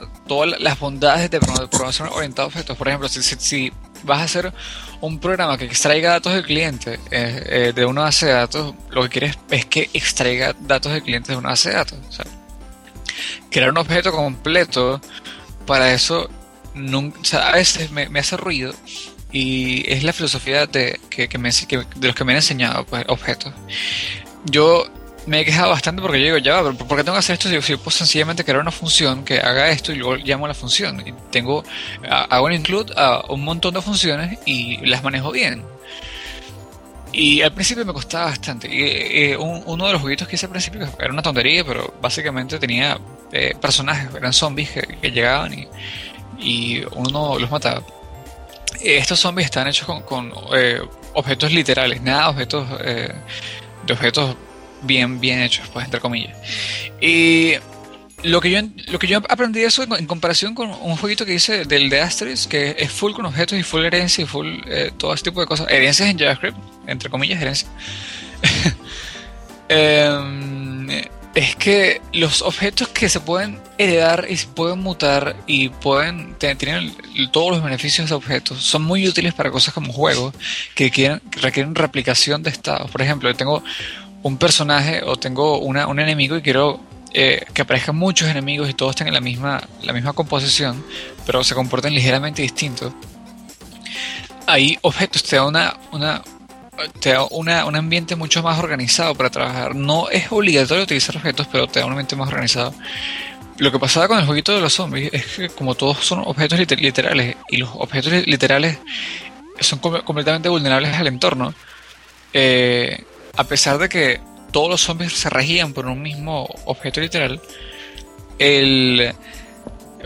Speaker 2: las bondades de programación orientada a objetos. Por ejemplo, si, vas a hacer un programa que extraiga datos del cliente de una base de datos, lo que quieres es que extraiga datos del cliente de una base de datos. Crear un objeto completo, para eso nunca, a veces me, hace ruido y es la filosofía de, que, me, de los que me han enseñado pues, objetos. Yo me he quejado bastante porque yo digo, ya, pero ¿por qué tengo que hacer esto? Si yo puedo sencillamente crear una función que haga esto y luego llamo a la función. Y tengo, hago un include a un montón de funciones y las manejo bien. Y al principio me costaba bastante. Y, eh, uno de los jueguitos que hice al principio era una tontería, pero básicamente tenía eh, personajes, eran zombies que llegaban y y uno los mataba. Estos zombies están hechos con, eh, objetos literales, nada objetos eh, de objetos bien, bien hechos, pues entre comillas. Y lo que yo lo que yo aprendí eso en, comparación con un jueguito que hice del de Asterix, que es full con objetos y full herencia y full eh, todo ese tipo de cosas. Herencias en JavaScript, entre comillas, herencia. eh, es que los objetos que se pueden heredar y se pueden mutar y pueden tener todos los beneficios de objetos son muy útiles para cosas como juegos que, quieren, requieren replicación de estados. Por ejemplo, yo tengo un personaje o tengo una, un enemigo y quiero eh, que aparezcan muchos enemigos y todos tengan la misma, la misma composición, pero se comporten ligeramente distintos. Ahí objetos te da una, una, te da una, un ambiente mucho más organizado para trabajar. No es obligatorio utilizar objetos, pero te da un ambiente más organizado. Lo que pasaba con el jueguito de los zombies es que como todos son objetos literales y los objetos literales son completamente vulnerables al entorno, eh, a pesar de que todos los zombies se regían por un mismo objeto literal, el,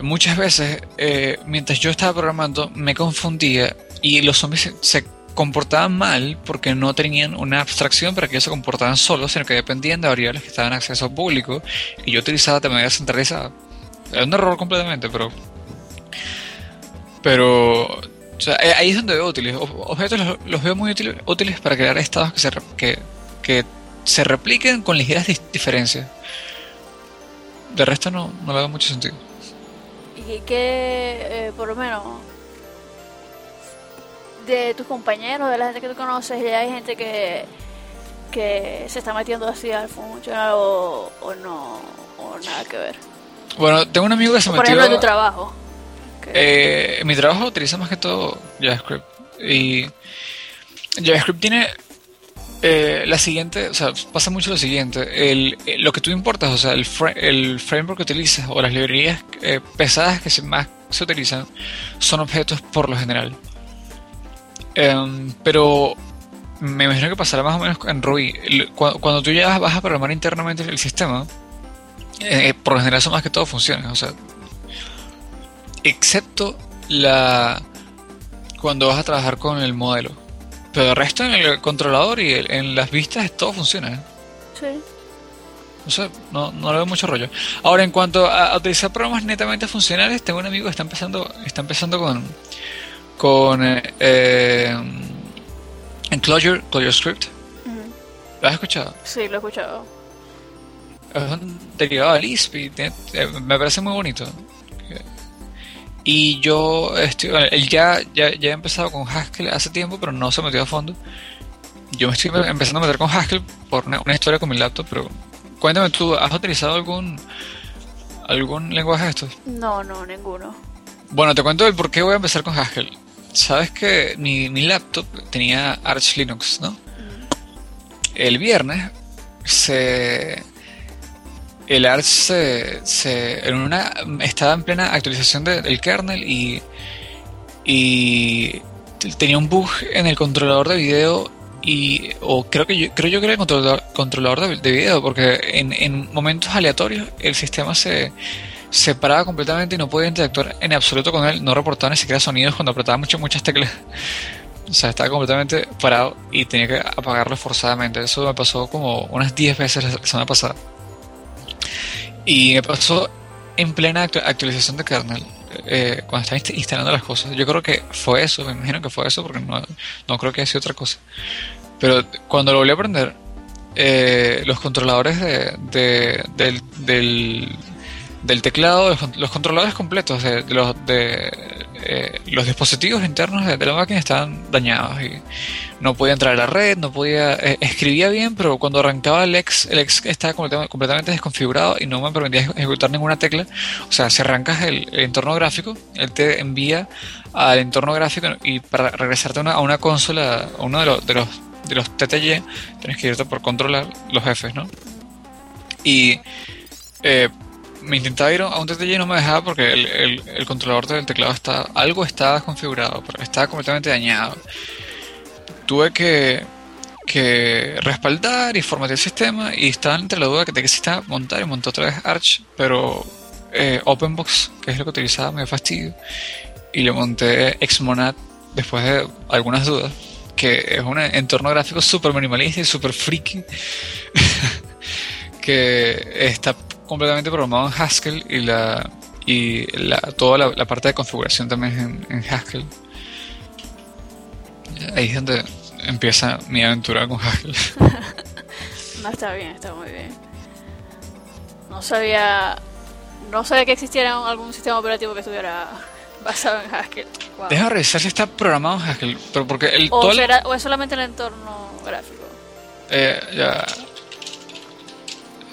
Speaker 2: muchas veces eh, mientras yo estaba programando me confundía y los zombies se comportaban mal porque no tenían una abstracción para que ellos se comportaran solos, sino que dependían de variables que estaban en acceso público y yo utilizaba de manera centralizada. Era un error completamente, pero. Pero. Eh, ahí es donde veo útiles. Objetos los, veo muy útiles, para crear estados que se, que, que se repliquen con ligeras diferencias. De resto, no, no le da mucho sentido.
Speaker 1: Y que, eh, por lo menos, de tus compañeros, de la gente que tú conoces, ya hay gente que, que se está metiendo así al funcional o, o no, o nada que ver.
Speaker 2: Bueno, tengo un amigo que se
Speaker 1: metió...
Speaker 2: Por
Speaker 1: ejemplo, en tu trabajo.
Speaker 2: Eh, mi trabajo utiliza más que todo JavaScript. Y JavaScript tiene eh, la siguiente, o sea, pasa mucho lo siguiente. Eh, lo que tú importas, o sea, el, framework que utilizas o las librerías eh, pesadas que más se utilizan son objetos por lo general. Em, pero me imagino que pasará más o menos en Ruby. Cuando, tú ya vas a programar internamente el sistema, por lo general son más que todo funciones. O sea, excepto la cuando vas a trabajar con el modelo. Pero el resto en el controlador y en las vistas todo funciona. ¿eh?
Speaker 1: Sí.
Speaker 2: No sé, no, no le veo mucho rollo. Ahora, en cuanto a, utilizar programas netamente funcionales, tengo un amigo que está empezando, está empezando con, con eh, Clojure, Clojure Script. ¿Lo has escuchado?
Speaker 1: Sí, lo he escuchado.
Speaker 2: Es un derivado de Lisp y me parece muy bonito. Y yo, estoy, él ya, ya, ya he empezado con Haskell hace tiempo, pero no se metió a fondo. Yo me estoy empezando a meter con Haskell por una, historia con mi laptop, pero cuéntame tú, ¿has utilizado algún algún lenguaje de estos?
Speaker 1: No, no, ninguno.
Speaker 2: Bueno, te cuento el por qué voy a empezar con Haskell sabes que mi, mi laptop tenía Arch Linux, ¿no? El viernes se el Arch se, se en una, estaba en plena actualización del kernel y, tenía un bug en el controlador de video y o creo que yo creo yo que era el controlador, controlador de, de video porque en, en momentos aleatorios el sistema se se paraba completamente y no podía interactuar en absoluto con él, no reportaba ni siquiera sonidos cuando apretaba mucho, muchas teclas. O sea, estaba completamente parado y tenía que apagarlo forzadamente. Eso me pasó como unas 10 veces la semana pasada. Y me pasó en plena actualización de kernel, eh, cuando estaba instalando las cosas. Yo creo que fue eso, me imagino que fue eso, porque no, no creo que haya sido otra cosa. Pero cuando lo volví a aprender, eh, los controladores de, de, del, del del teclado, los controladores completos de, los, de eh, los dispositivos internos de, la máquina estaban dañados y no podía entrar a la red, no podía eh, escribía bien, pero cuando arrancaba el ex, el ex estaba completamente, desconfigurado y no me permitía ejecutar ninguna tecla. O sea, si arrancas el, entorno gráfico, él te envía al entorno gráfico y para regresarte a una, consola, a uno de los, de los de los TTY, tienes que irte por controlar los jefes, ¿no? Y eh, me intentaba ir a un TTY y no me dejaba porque el, controlador del teclado está, algo estaba configurado, pero estaba completamente dañado. Tuve que, que respaldar y formatear el sistema y estaba entre la duda de que se estaba montar y monté otra vez Arch, pero eh, OpenBox, que es lo que utilizaba, me fastidio. Y le monté Xmonad después de algunas dudas, que es un entorno gráfico súper minimalista y súper freaky. que está completamente programado en Haskell y la y la, toda la, parte de configuración también en, en, Haskell. Ahí es donde empieza mi aventura con Haskell.
Speaker 1: no, está bien, está muy bien. No sabía no sabía que existiera algún sistema operativo que estuviera basado en Haskell.
Speaker 2: Deja revisar si está programado en Haskell, pero porque el
Speaker 1: o, o es solamente el entorno gráfico.
Speaker 2: Eh, ya.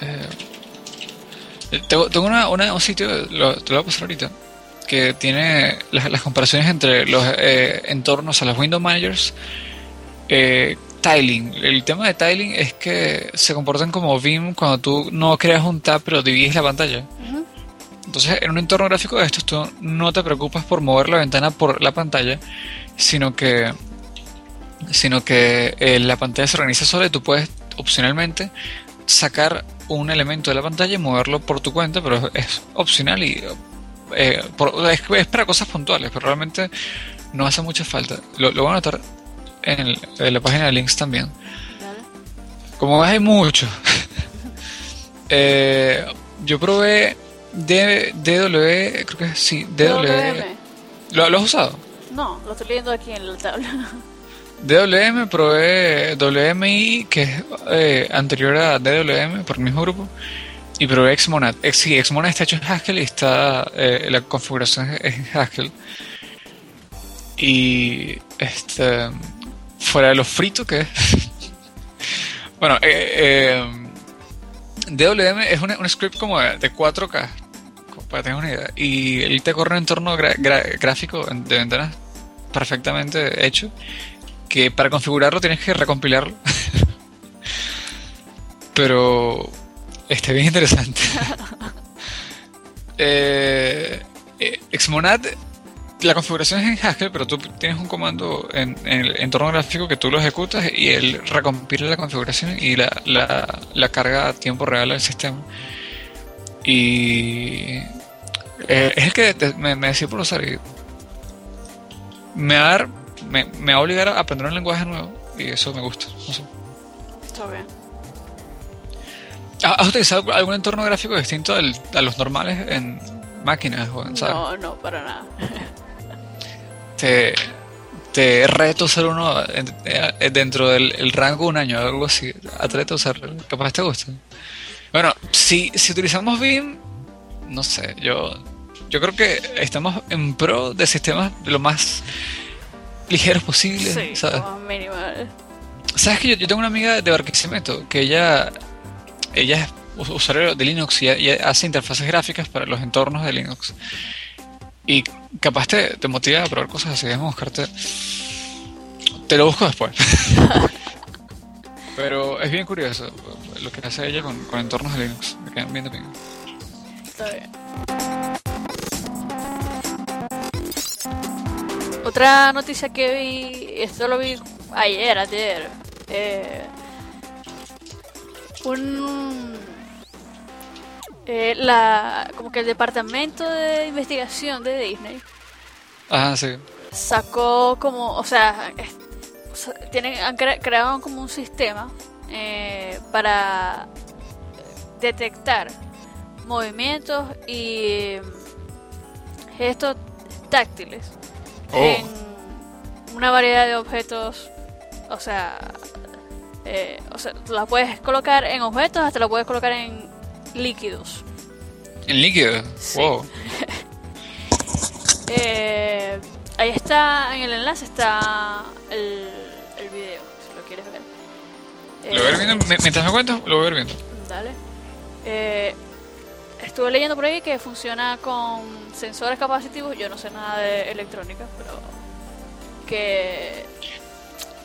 Speaker 2: Eh, tengo, tengo una, un sitio, lo, te lo voy a pasar ahorita, que tiene las, comparaciones entre los eh, entornos a los Window Managers. Eh, tiling. El tema de tiling es que se comportan como Vim cuando tú no creas un tab pero divides la pantalla. Entonces, en un entorno gráfico de estos, tú no te preocupas por mover la ventana por la pantalla, sino que, sino que eh, la pantalla se organiza sola y tú puedes opcionalmente sacar un elemento de la pantalla y moverlo por tu cuenta, pero es opcional y eh, es, para cosas puntuales, pero realmente no hace mucha falta. Lo, voy a anotar en, la página de links también. Como ves, hay mucho. Eh, yo probé DW, creo que sí, DW. ¿Lo, ¿Lo has usado?
Speaker 1: No, lo estoy leyendo aquí en la tabla.
Speaker 2: DWM probé WMI, que es eh, anterior a DWM, por el mismo grupo, y probé Xmonad. Ex, sí, Xmonad está hecho en Haskell y está eh, la configuración es en Haskell. Y este fuera de lo frito que es. bueno, eh, DWM es un, script como de, 4K, para tener una idea. Y él te corre un entorno gráfico de ventanas perfectamente hecho que para configurarlo tienes que recompilarlo. Pero está bien interesante. eh, eh Xmonad, la configuración es en Haskell, pero tú tienes un comando en, el entorno gráfico que tú lo ejecutas y él recompila la configuración y la, la, carga a tiempo real al sistema. Y eh, es el que me, me decía por usar. Me va a me, me va a obligar a aprender un lenguaje nuevo y eso me gusta.
Speaker 1: Está bien.
Speaker 2: ¿Has utilizado algún entorno gráfico distinto a los normales en máquinas o en
Speaker 1: No, no, para nada.
Speaker 2: te, te reto a usar uno eh, dentro del rango un año, algo así. Atreto a usar, capaz te gusta. Bueno, si, si utilizamos BIM, no sé, yo, yo creo que estamos en pro de sistemas de lo más ligeros posibles.
Speaker 1: Sí,
Speaker 2: ¿sabes?
Speaker 1: minimal.
Speaker 2: ¿Sabes que yo, tengo una amiga de Barquisimeto que ella, ella es usuario de Linux y, hace interfaces gráficas para los entornos de Linux? Y capaz te, te motiva a probar cosas así, déjame buscarte. Te lo busco después. Pero es bien curioso lo que hace ella con, con entornos de Linux. Me quedan bien de
Speaker 1: Está bien. Otra noticia que vi, esto lo vi ayer, ayer, eh, un eh, la como que el departamento de investigación de Disney
Speaker 2: Ajá, sí.
Speaker 1: sacó como, o sea, tienen, han cre- creado como un sistema eh, para detectar movimientos y gestos táctiles
Speaker 2: Oh.
Speaker 1: en una variedad de objetos, o sea, eh, o sea, la puedes colocar en objetos, hasta la puedes colocar en líquidos.
Speaker 2: En líquido.
Speaker 1: Sí.
Speaker 2: Wow.
Speaker 1: Eh, ahí está, en el enlace está el, el video, si lo quieres ver.
Speaker 2: Lo voy a ver
Speaker 1: Eh,
Speaker 2: viendo. mi- Mientras me cuentas, lo voy a ver viendo.
Speaker 1: Dale. Eh, estuve leyendo por ahí que funciona con sensores capacitivos. Yo no sé nada de electrónica, pero que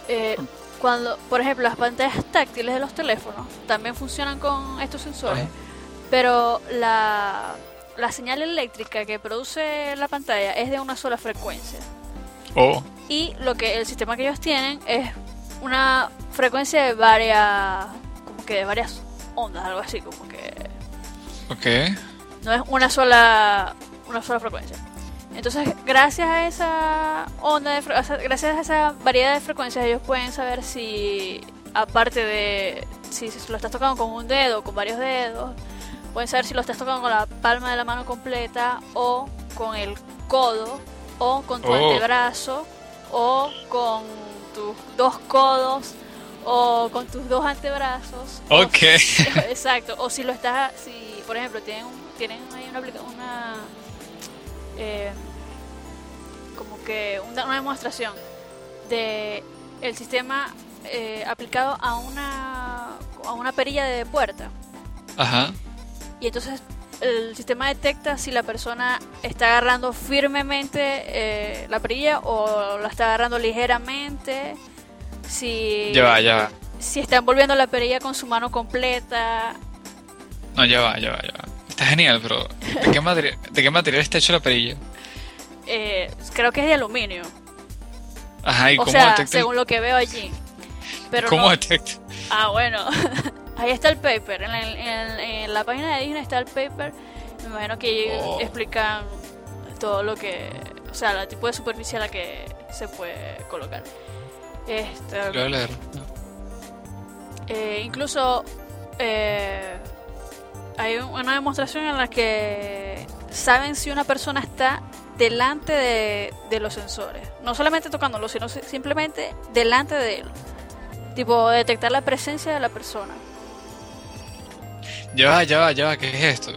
Speaker 1: eh, cuando, por ejemplo, las pantallas táctiles de los teléfonos también funcionan con estos sensores,
Speaker 2: Ajá.
Speaker 1: pero la, la señal eléctrica que produce la pantalla es de una sola frecuencia.
Speaker 2: Oh.
Speaker 1: Y lo que el sistema que ellos tienen es una frecuencia de varias, como que de varias ondas, algo así, como que
Speaker 2: Ok.
Speaker 1: no es una sola, una sola frecuencia. Entonces, gracias a esa onda, de, gracias a esa variedad de frecuencias, ellos pueden saber si, aparte de si lo estás tocando con un dedo o con varios dedos, pueden saber si lo estás tocando con la palma de la mano completa o con el codo o con tu
Speaker 2: Oh.
Speaker 1: antebrazo o con tus dos codos o con tus dos antebrazos. o
Speaker 2: Ok.
Speaker 1: si- exacto. O si lo estás, si por ejemplo tienen, tienen ahí una, eh, como que una, una demostración de el sistema eh, aplicado a una a una perilla de puerta
Speaker 2: Ajá.
Speaker 1: y entonces el sistema detecta si la persona está agarrando firmemente eh, la perilla o la está agarrando ligeramente si
Speaker 2: Ya va, ya va.
Speaker 1: si está envolviendo la perilla con su mano completa
Speaker 2: No, ya va, ya va, ya va. Está genial, pero ¿de qué, material, ¿de qué material está hecho la perilla?
Speaker 1: eh, creo que es de aluminio
Speaker 2: Ajá, ¿y
Speaker 1: o
Speaker 2: cómo
Speaker 1: sea
Speaker 2: detecta?
Speaker 1: según lo que veo allí pero
Speaker 2: ¿Cómo
Speaker 1: no-
Speaker 2: detecta?
Speaker 1: ah bueno ahí está el paper en la, en- en la página de Disney está el paper me imagino que
Speaker 2: Oh.
Speaker 1: explican todo lo que o sea el tipo de superficie a la que se puede colocar este,
Speaker 2: Lo voy a leer.
Speaker 1: Eh, incluso eh, hay un- una demostración en la que saben si una persona está delante de, de los sensores. No solamente tocándolo, sino si- simplemente delante de él. Tipo, detectar la presencia de la persona.
Speaker 2: Ya va, ya va, ya va, ¿qué es esto?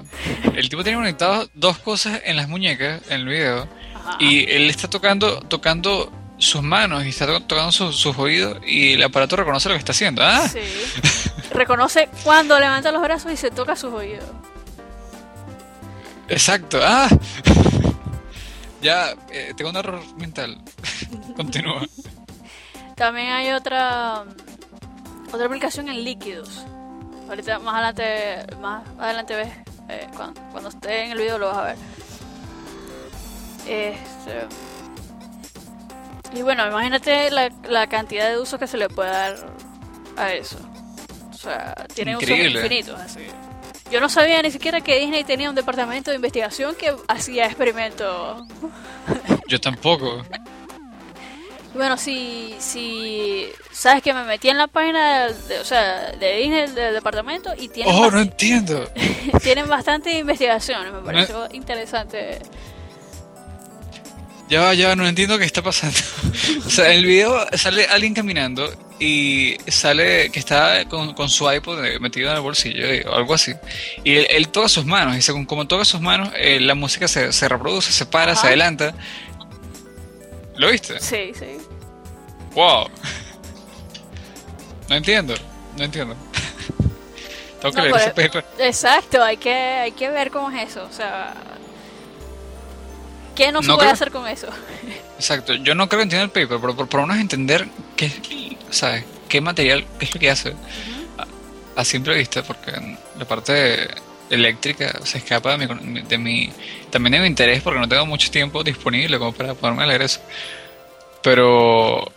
Speaker 2: El tipo tiene conectadas dos cosas en las muñecas en el video
Speaker 1: Ajá.
Speaker 2: y él está tocando tocando sus manos y está to- tocando sus, sus oídos y el aparato reconoce lo que está haciendo. ¿Ah?
Speaker 1: Sí. Reconoce cuando levanta los brazos y se toca sus oídos.
Speaker 2: Exacto. ¡Ah! Ya, eh, tengo un error mental. Continúa.
Speaker 1: También hay otra otra aplicación en líquidos. Ahorita más adelante más adelante ves eh, cuando, cuando esté en el video lo vas a ver. Este, y bueno, imagínate la, la cantidad de usos que se le puede dar a eso. O sea, tiene
Speaker 2: Increíble.
Speaker 1: usos infinitos. Así. Yo no sabía ni siquiera que Disney tenía un departamento de investigación que hacía experimentos
Speaker 2: Yo tampoco.
Speaker 1: Bueno, si, si sabes que me metí en la página de, o sea, de Disney del departamento y tienen,
Speaker 2: Oh, no entiendo.
Speaker 1: tienen bastante investigaciones, me pareció interesante.
Speaker 2: Ya va, ya va, no entiendo qué está pasando. O sea, en el video sale alguien caminando y sale que está con, con su iPod eh, metido en el bolsillo eh, o algo así. Y él, él toca sus manos y según como toca sus manos, eh, la música se, se reproduce, se para,
Speaker 1: Ajá.
Speaker 2: se adelanta. ¿Lo viste?
Speaker 1: Sí, sí.
Speaker 2: ¡Wow! No entiendo, no entiendo. Tengo que
Speaker 1: No,
Speaker 2: leer ese paper.
Speaker 1: Exacto, hay que, hay que ver cómo es eso. O sea, ¿qué no se
Speaker 2: No
Speaker 1: puede
Speaker 2: creo-
Speaker 1: hacer con eso?
Speaker 2: Exacto, yo no creo que entienda el paper, pero por, por lo menos entender qué, ¿sabes? ¿Qué material, es lo que hace a, a simple vista? Porque la parte eléctrica se escapa de mi, de mi, también de mi interés porque no tengo mucho tiempo disponible como para poderme leer eso. Pero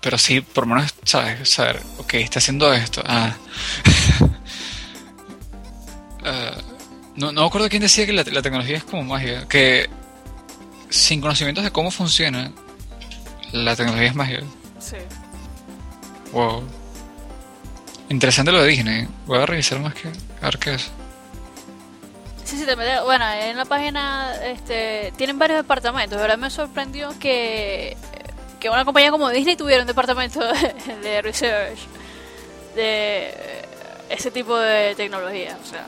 Speaker 2: pero sí, por lo menos, ¿sabes? Saber, ok, está haciendo esto. Ah. Ah, no, no me acuerdo quién decía que la, la tecnología es como magia. Que sin conocimientos de cómo funciona, la tecnología es magia.
Speaker 1: Sí.
Speaker 2: Wow. Interesante lo de Disney. Voy a revisar más que a ver qué es.
Speaker 1: Sí, sí, te metes- bueno, en la página este, tienen varios departamentos. Verdad me sorprendió que, que una compañía como Disney tuviera un departamento de, de research de ese tipo de tecnología. O sea,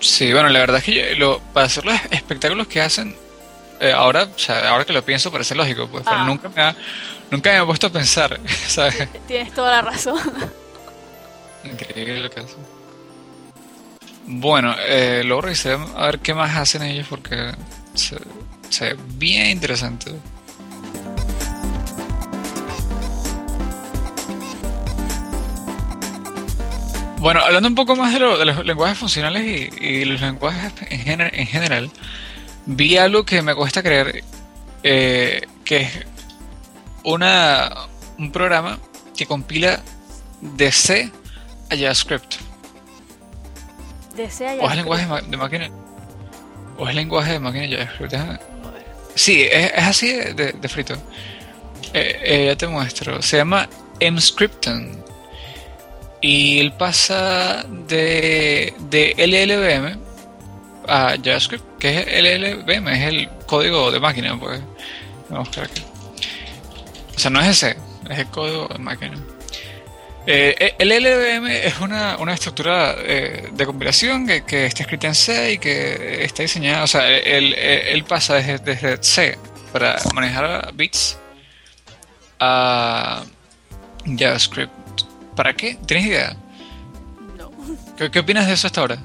Speaker 2: Sí, bueno, la verdad es que lo- para hacer los espectáculos que hacen, eh, ahora, o sea, ahora que lo pienso parece lógico, pues, pero
Speaker 1: Ah.
Speaker 2: nunca me ha, nunca me he puesto a pensar, ¿sabes?
Speaker 1: tienes toda la razón.
Speaker 2: Increíble lo que hacen. Bueno, eh, luego revisé a ver qué más hacen ellos porque se, se ve bien interesante. Bueno, hablando un poco más de, lo- de los lenguajes funcionales y, y los lenguajes en, gener- en general, vi algo que me cuesta creer, eh, que es una, un programa que compila de C a JavaScript.
Speaker 1: Desea ya.
Speaker 2: O es lenguaje de, de máquina. O es lenguaje de máquina JavaScript. déjame- Sí, es, es así de, de- de frito. Eh, eh, ya te muestro. Se llama Mscripton. Y él pasa de, de LLVM a JavaScript, que es LLVM, es el código de máquina. Pues. Vamos a aquí. O sea, no es ese, es el código de máquina. Eh, el LLVM es una, una estructura eh, de compilación que, que está escrita en C y que está diseñada, o sea, él, él- él pasa desde, desde C para manejar bits a JavaScript. ¿Para qué? ¿Tienes idea?
Speaker 1: No.
Speaker 2: ¿Qué, qué opinas de eso hasta ahora?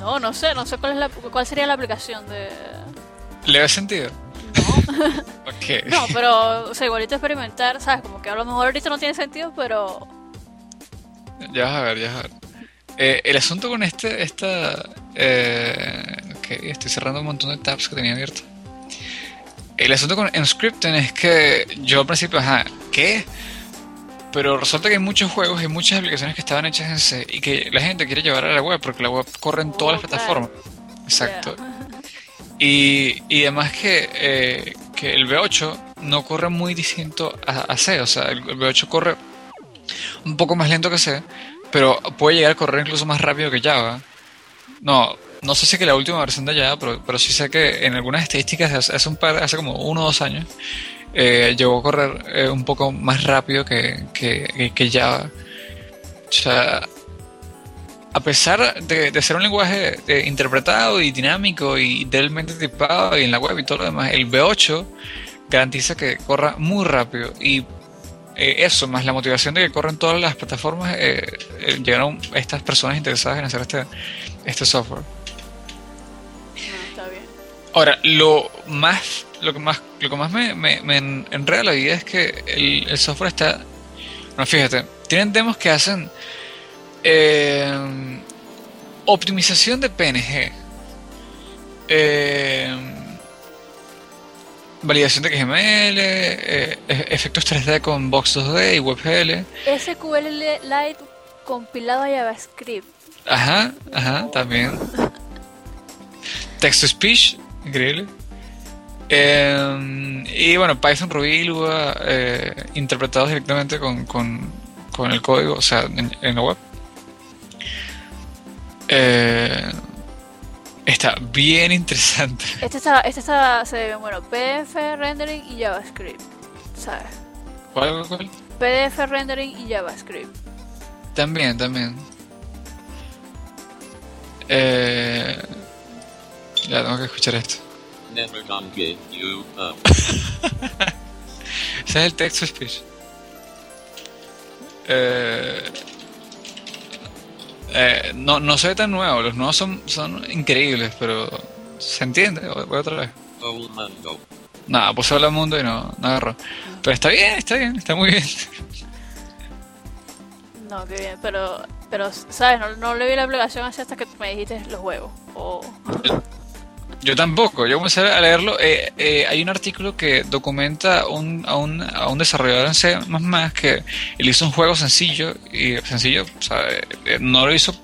Speaker 1: No, no sé, no sé cuál, es la, cuál sería la aplicación de...
Speaker 2: ¿Le ves sentido?
Speaker 1: No,
Speaker 2: Ok.
Speaker 1: no, pero o sea, igualito experimentar, ¿sabes? Como que a lo mejor ahorita no tiene sentido, pero...
Speaker 2: Ya vas a ver, ya vas a ver. Eh, el asunto con este, esta... Eh, ok, estoy cerrando un montón de tabs que tenía abiertos. El asunto con Enscripten es que yo al principio, ajá, ¿qué? Pero resulta que hay muchos juegos y muchas aplicaciones que estaban hechas en C y que la gente quiere llevar a la web porque la web corre en todas las plataformas. Exacto. Y, y además que, eh, que el V8 no corre muy distinto a, a C, o sea, el, el V8 corre un poco más lento que C, pero puede llegar a correr incluso más rápido que Java. No, no sé si que la última versión de Java, pero, pero sí sé que en algunas estadísticas hace un par, hace como uno o dos años, eh, llegó a correr eh, un poco más rápido que, que, que- Java. O sea, a pesar de, de ser un lenguaje eh, interpretado y dinámico y idealmente tipado y en la web y todo lo demás, el V8 garantiza que corra muy rápido y eh, eso, más la motivación de que corran todas las plataformas, eh, eh, llegaron estas personas interesadas en hacer este, este software.
Speaker 1: Está bien.
Speaker 2: Ahora, lo más, lo que más, lo que más me, me, me en- enreda la vida es que el, el software está. No, fíjate, tienen demos que hacen eh, optimización de PNG, eh, validación de XML, eh, e- efectos 3D con Box 2D y WebGL.
Speaker 1: SQL Lite compilado a JavaScript.
Speaker 2: Ajá, ajá, también. Text to speech, increíble. Eh, y bueno, Python, Ruby Lua eh, interpretados directamente con, con, con el código, o sea, en, en la web. Eh, está bien interesante.
Speaker 1: Este está, este está, se ve, bueno, PDF rendering y JavaScript, ¿sabes?
Speaker 2: ¿Cuál, cuál?
Speaker 1: PDF rendering y JavaScript.
Speaker 2: También, también. Eh, ya tengo que escuchar esto.
Speaker 3: Never gonna give you up.
Speaker 2: Ese es el text to speech. Eh, eh, no, no se ve tan nuevo, los nuevos son, son increíbles, pero se entiende. Voy otra vez. Nada, puse hablar mundo y no, no agarró. Pero está bien, está bien, está muy bien.
Speaker 1: No, qué bien, pero, pero ¿sabes? No, no le vi la aplicación así hasta que me dijiste los huevos. O...
Speaker 2: Yo tampoco, yo comencé a leerlo. eh, eh, hay un artículo que documenta un, a, un, a un desarrollador en C que él hizo un juego sencillo, y sencillo, eh, no lo hizo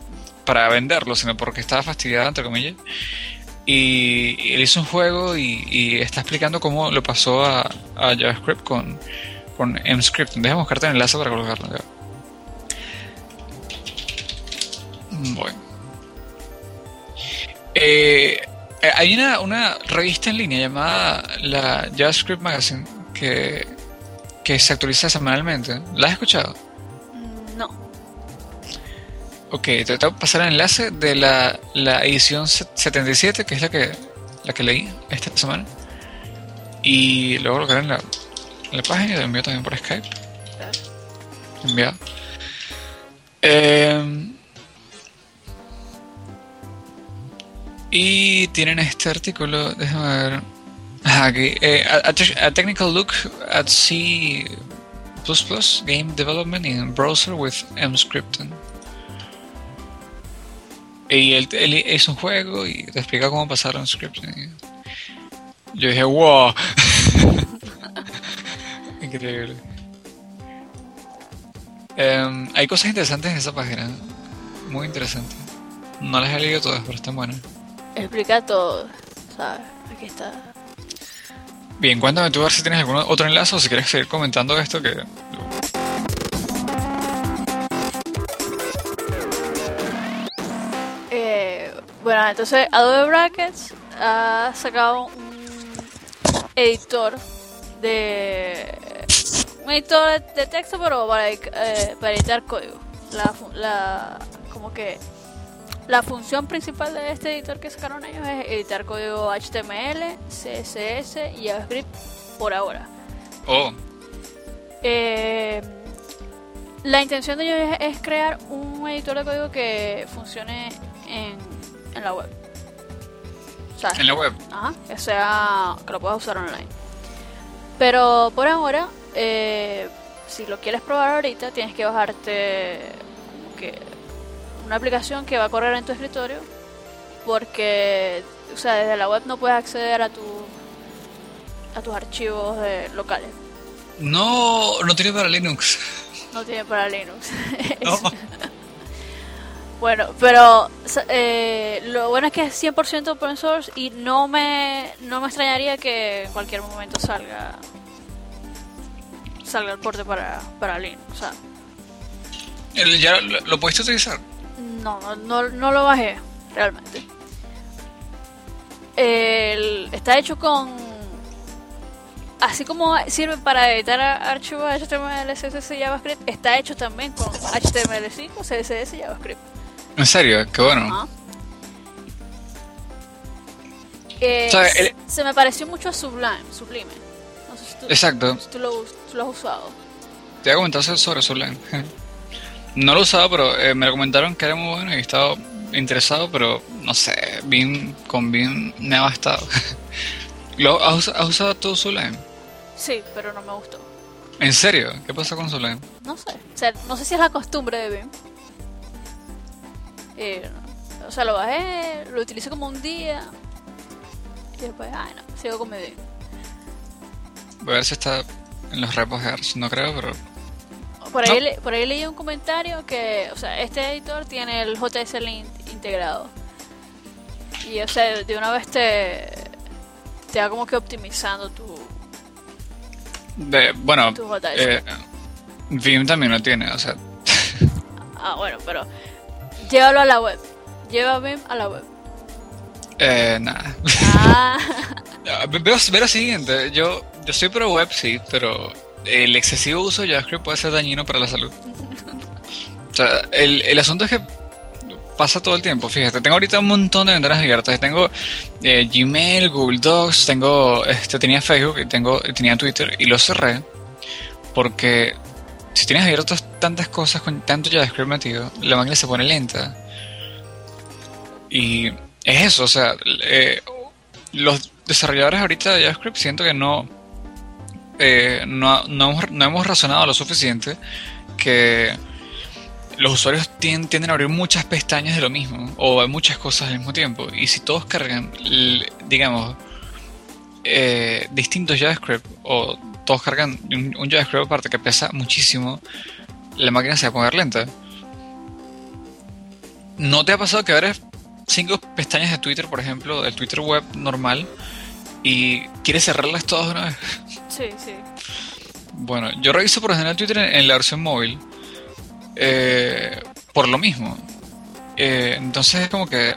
Speaker 2: para venderlo, sino porque estaba fastidiado, entre comillas. Y, él hizo un juego y, está explicando cómo lo pasó a, a JavaScript con, con MScript. Déjame buscarte el enlace para colocarlo. Bueno. Eh, eh, hay una, una revista en línea llamada la JavaScript Magazine que, que se actualiza semanalmente. ¿La has escuchado?
Speaker 1: Mm, No.
Speaker 2: Ok, te tengo que pasar el enlace de la, la edición se- 77, que es la que, la que leí esta semana. Y luego lo que en la, en la página y lo envío también por Skype. Enviado. Eh, y tienen este artículo, déjame ver. Aquí. eh, a, a te- a technical look at C game development in browser with MScripting. Y él, él hizo un juego y te explica cómo pasar scripting. Yo dije, wow. Increíble. Em, hay cosas interesantes en esa página. Muy interesantes. No las he leído todas, pero están buenas.
Speaker 1: Explica todo, ¿sabes? Aquí está.
Speaker 2: Bien, cuéntame tú a ver si tienes algún otro enlace o si quieres seguir comentando esto que...
Speaker 1: Eh, bueno, entonces Adobe Brackets ha sacado un editor de un editor de texto pero para, eh, para editar código. La, la como que la función principal de este editor que sacaron ellos es editar código HTML, CSS y JavaScript por ahora.
Speaker 2: Oh,
Speaker 1: Eh, la intención de ellos es, crear un editor de código que funcione en, en la web. O sea,
Speaker 2: en la web.
Speaker 1: Ajá, que sea que lo puedas usar online. Pero por ahora, eh, si lo quieres probar ahorita, tienes que bajarte como que una aplicación que va a correr en tu escritorio, porque, o sea, desde la web no puedes acceder a tu a tus archivos de- locales.
Speaker 2: No, no tiene para Linux.
Speaker 1: No tiene para Linux.
Speaker 2: No.
Speaker 1: Bueno, pero eh, lo bueno es que es 100% open source y no me, no me extrañaría que en cualquier momento salga salga el porte para, para Linux. O sea,
Speaker 2: ¿Ya lo, lo pudiste utilizar?
Speaker 1: No, no, no, no lo bajé realmente. El- está hecho con... Así como sirve para editar archivos HTML, CSS y JavaScript, está hecho también con HTML5, CSS y JavaScript.
Speaker 2: En serio, qué bueno.
Speaker 1: Ajá. Eh,
Speaker 2: O sea, el-
Speaker 1: Se me pareció mucho a Sublime. Sublime. No sé si tú,
Speaker 2: Exacto.
Speaker 1: si tú lo, tú lo has usado.
Speaker 2: Te voy a comentar sobre Sublime. No lo he usado, pero eh, me lo comentaron que era muy bueno y estaba interesado, pero no sé, Vim con Vim me ha bastado. ¿Lo, has, has usado tú Sublime?
Speaker 1: Sí, pero no me gustó.
Speaker 2: ¿En serio? ¿Qué pasa con Sublime?
Speaker 1: No sé. O sea, no sé si es la costumbre de Vim. Eh, o sea, lo bajé, lo utilicé como un día. Y después, ay no, sigo con mi.
Speaker 2: Voy a ver si está en los repos de Arch. No creo, pero
Speaker 1: Por ahí,
Speaker 2: No.
Speaker 1: por ahí leí un comentario que, o sea, este editor tiene el JSL in- integrado. Y, o sea, de una vez te, te va como que optimizando tu,
Speaker 2: de, bueno,
Speaker 1: tu JSL.
Speaker 2: eh, Vim también lo tiene, o sea,
Speaker 1: Ah, bueno, pero llévalo a la web. Lleva Vim a la web.
Speaker 2: eh, nada.
Speaker 1: Ah,
Speaker 2: ve- Veo, ve lo siguiente, yo, yo soy pro web, sí, pero el excesivo uso de JavaScript puede ser dañino para la salud. O sea, el, el asunto es que pasa todo el tiempo, fíjate, tengo ahorita un montón de ventanas abiertas, tengo eh, Gmail, Google Docs, tengo, este, tenía Facebook, tengo, tenía Twitter y lo cerré porque si tienes abiertas tantas cosas con tanto JavaScript metido, la máquina se pone lenta. Y es eso, o sea, eh, los desarrolladores ahorita de JavaScript siento que no, eh, no, no, hemos, razonado lo suficiente que los usuarios tien- tienden a abrir muchas pestañas de lo mismo o muchas cosas al mismo tiempo y si todos cargan digamos, eh, distintos JavaScript o todos cargan un, JavaScript aparte que pesa muchísimo, la máquina se va a poner lenta. ¿No te ha pasado que abres cinco pestañas de Twitter, por ejemplo, del Twitter web normal, y quieres cerrarlas todas una vez?
Speaker 1: Sí, sí.
Speaker 2: Bueno, yo reviso por lo general Twitter en, en la versión móvil. eh, por lo mismo. Eh, entonces es como que.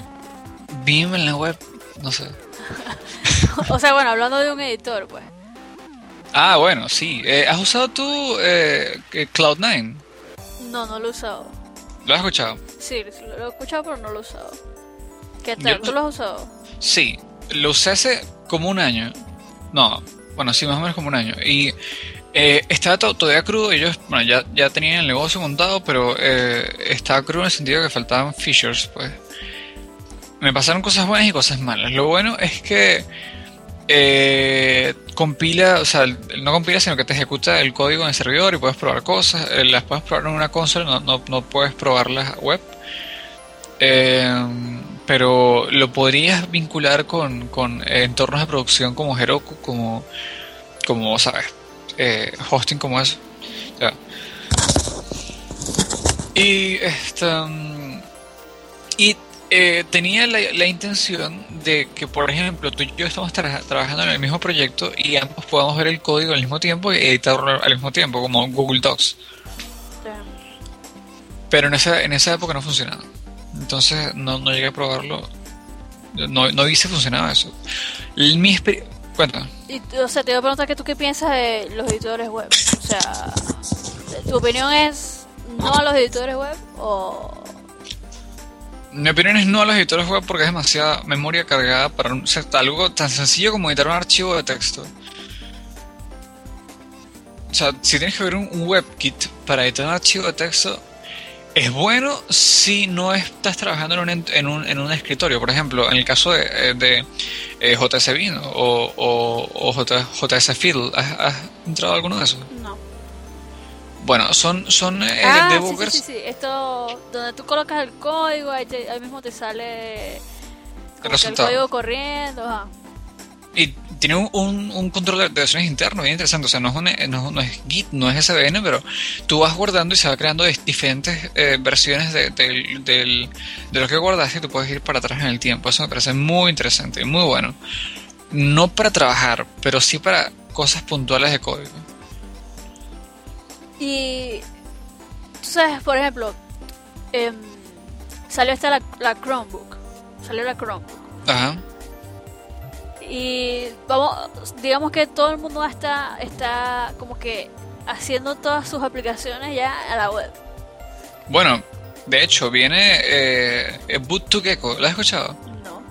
Speaker 2: Vime en la web. No sé.
Speaker 1: O sea, bueno, hablando de un editor, pues.
Speaker 2: Ah, bueno, sí. Eh, ¿Has usado tú eh, que Cloud9?
Speaker 1: No, no lo he usado.
Speaker 2: ¿Lo has escuchado?
Speaker 1: Sí, lo he escuchado, pero no lo he usado. ¿Qué tal? ¿Tú lo has usado?
Speaker 2: Sí. Lo usé hace como un año. No, bueno, sí, más o menos como un año. Y eh, estaba to- todavía crudo. Ellos, bueno, ya, ya tenían el negocio montado, pero eh, estaba crudo en el sentido que faltaban features, pues. Me pasaron cosas buenas y cosas malas. Lo bueno es que eh, compila, o sea, no compila, sino que te ejecuta el código en el servidor y puedes probar cosas. Eh, las puedes probar en una consola, no, no, no puedes probarlas web. Pero lo podrías vincular con, con entornos de producción como Heroku, como, como sabes, eh, hosting como eso. Ya. Y esta, mm, y eh, tenía la, la intención de que, por ejemplo, tú y yo estamos tra- trabajando en el mismo proyecto y ambos podamos ver el código al mismo tiempo y editarlo al mismo tiempo, como Google Docs.
Speaker 1: Damn.
Speaker 2: Pero en esa, en esa época no funcionaba. Entonces no, no llegué a probarlo. No, no vi si funcionaba eso. El- Mi Cuenta.
Speaker 1: Y, o sea, te iba a preguntar que tú qué piensas de los editores web. O sea, ¿tu opinión es no a los editores web o...?
Speaker 2: Mi opinión es no a los editores web porque es demasiada memoria cargada para un- o sea, algo tan sencillo como editar un archivo de texto. O sea, si tienes que ver un, un WebKit para editar un archivo de texto, es bueno si no estás trabajando en un, en un, en un escritorio. Por ejemplo, en el caso de, eh, de eh, JS Vino o, o, o J- JS Fiddle, ¿has, has entrado a alguno de esos?
Speaker 1: No.
Speaker 2: Bueno, son, son eh,
Speaker 1: ah, sí, sí,
Speaker 2: debuggers.
Speaker 1: sí, sí. Esto, donde tú colocas el código, ahí, te- ahí mismo te sale como que el
Speaker 2: resultado.
Speaker 1: código corriendo. Ajá.
Speaker 2: Y tiene un, un, un control de de versiones interno bien interesante. O sea, no es, un- no, no es Git, no es SVN, pero tú vas guardando y se va creando diferentes eh, versiones de, del- de lo que guardaste y tú puedes ir para atrás en el tiempo. Eso me parece muy interesante y muy bueno. No para trabajar, pero sí para cosas puntuales de código.
Speaker 1: Y tú sabes, por ejemplo, em, salió esta la, la Chromebook. Salió la Chromebook.
Speaker 2: Ajá.
Speaker 1: Y vamos, digamos que todo el mundo está, está como que haciendo todas sus aplicaciones ya a la web.
Speaker 2: Bueno, de hecho, viene eh, Boot to Gecko. ¿Lo has escuchado?
Speaker 1: No.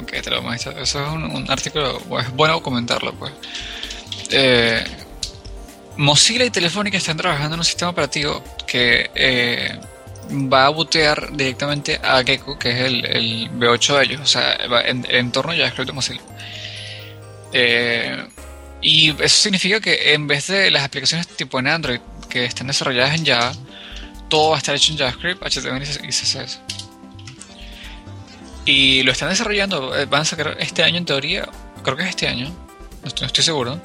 Speaker 2: Ok, te lo muestro. Eso es un, un artículo, es bueno comentarlo, pues. Eh, Mozilla y Telefónica están trabajando en un sistema operativo que eh, va a bootear directamente a Gecko, que es el, el V8 de ellos, o sea, en, el entorno JavaScript de Mozilla. Eh, y eso significa que en vez de las aplicaciones tipo en Android que están desarrolladas en Java, todo va a estar hecho en JavaScript, HTML y CSS. Y lo están desarrollando, eh, van a sacar este año en teoría, creo que es este año, no estoy seguro,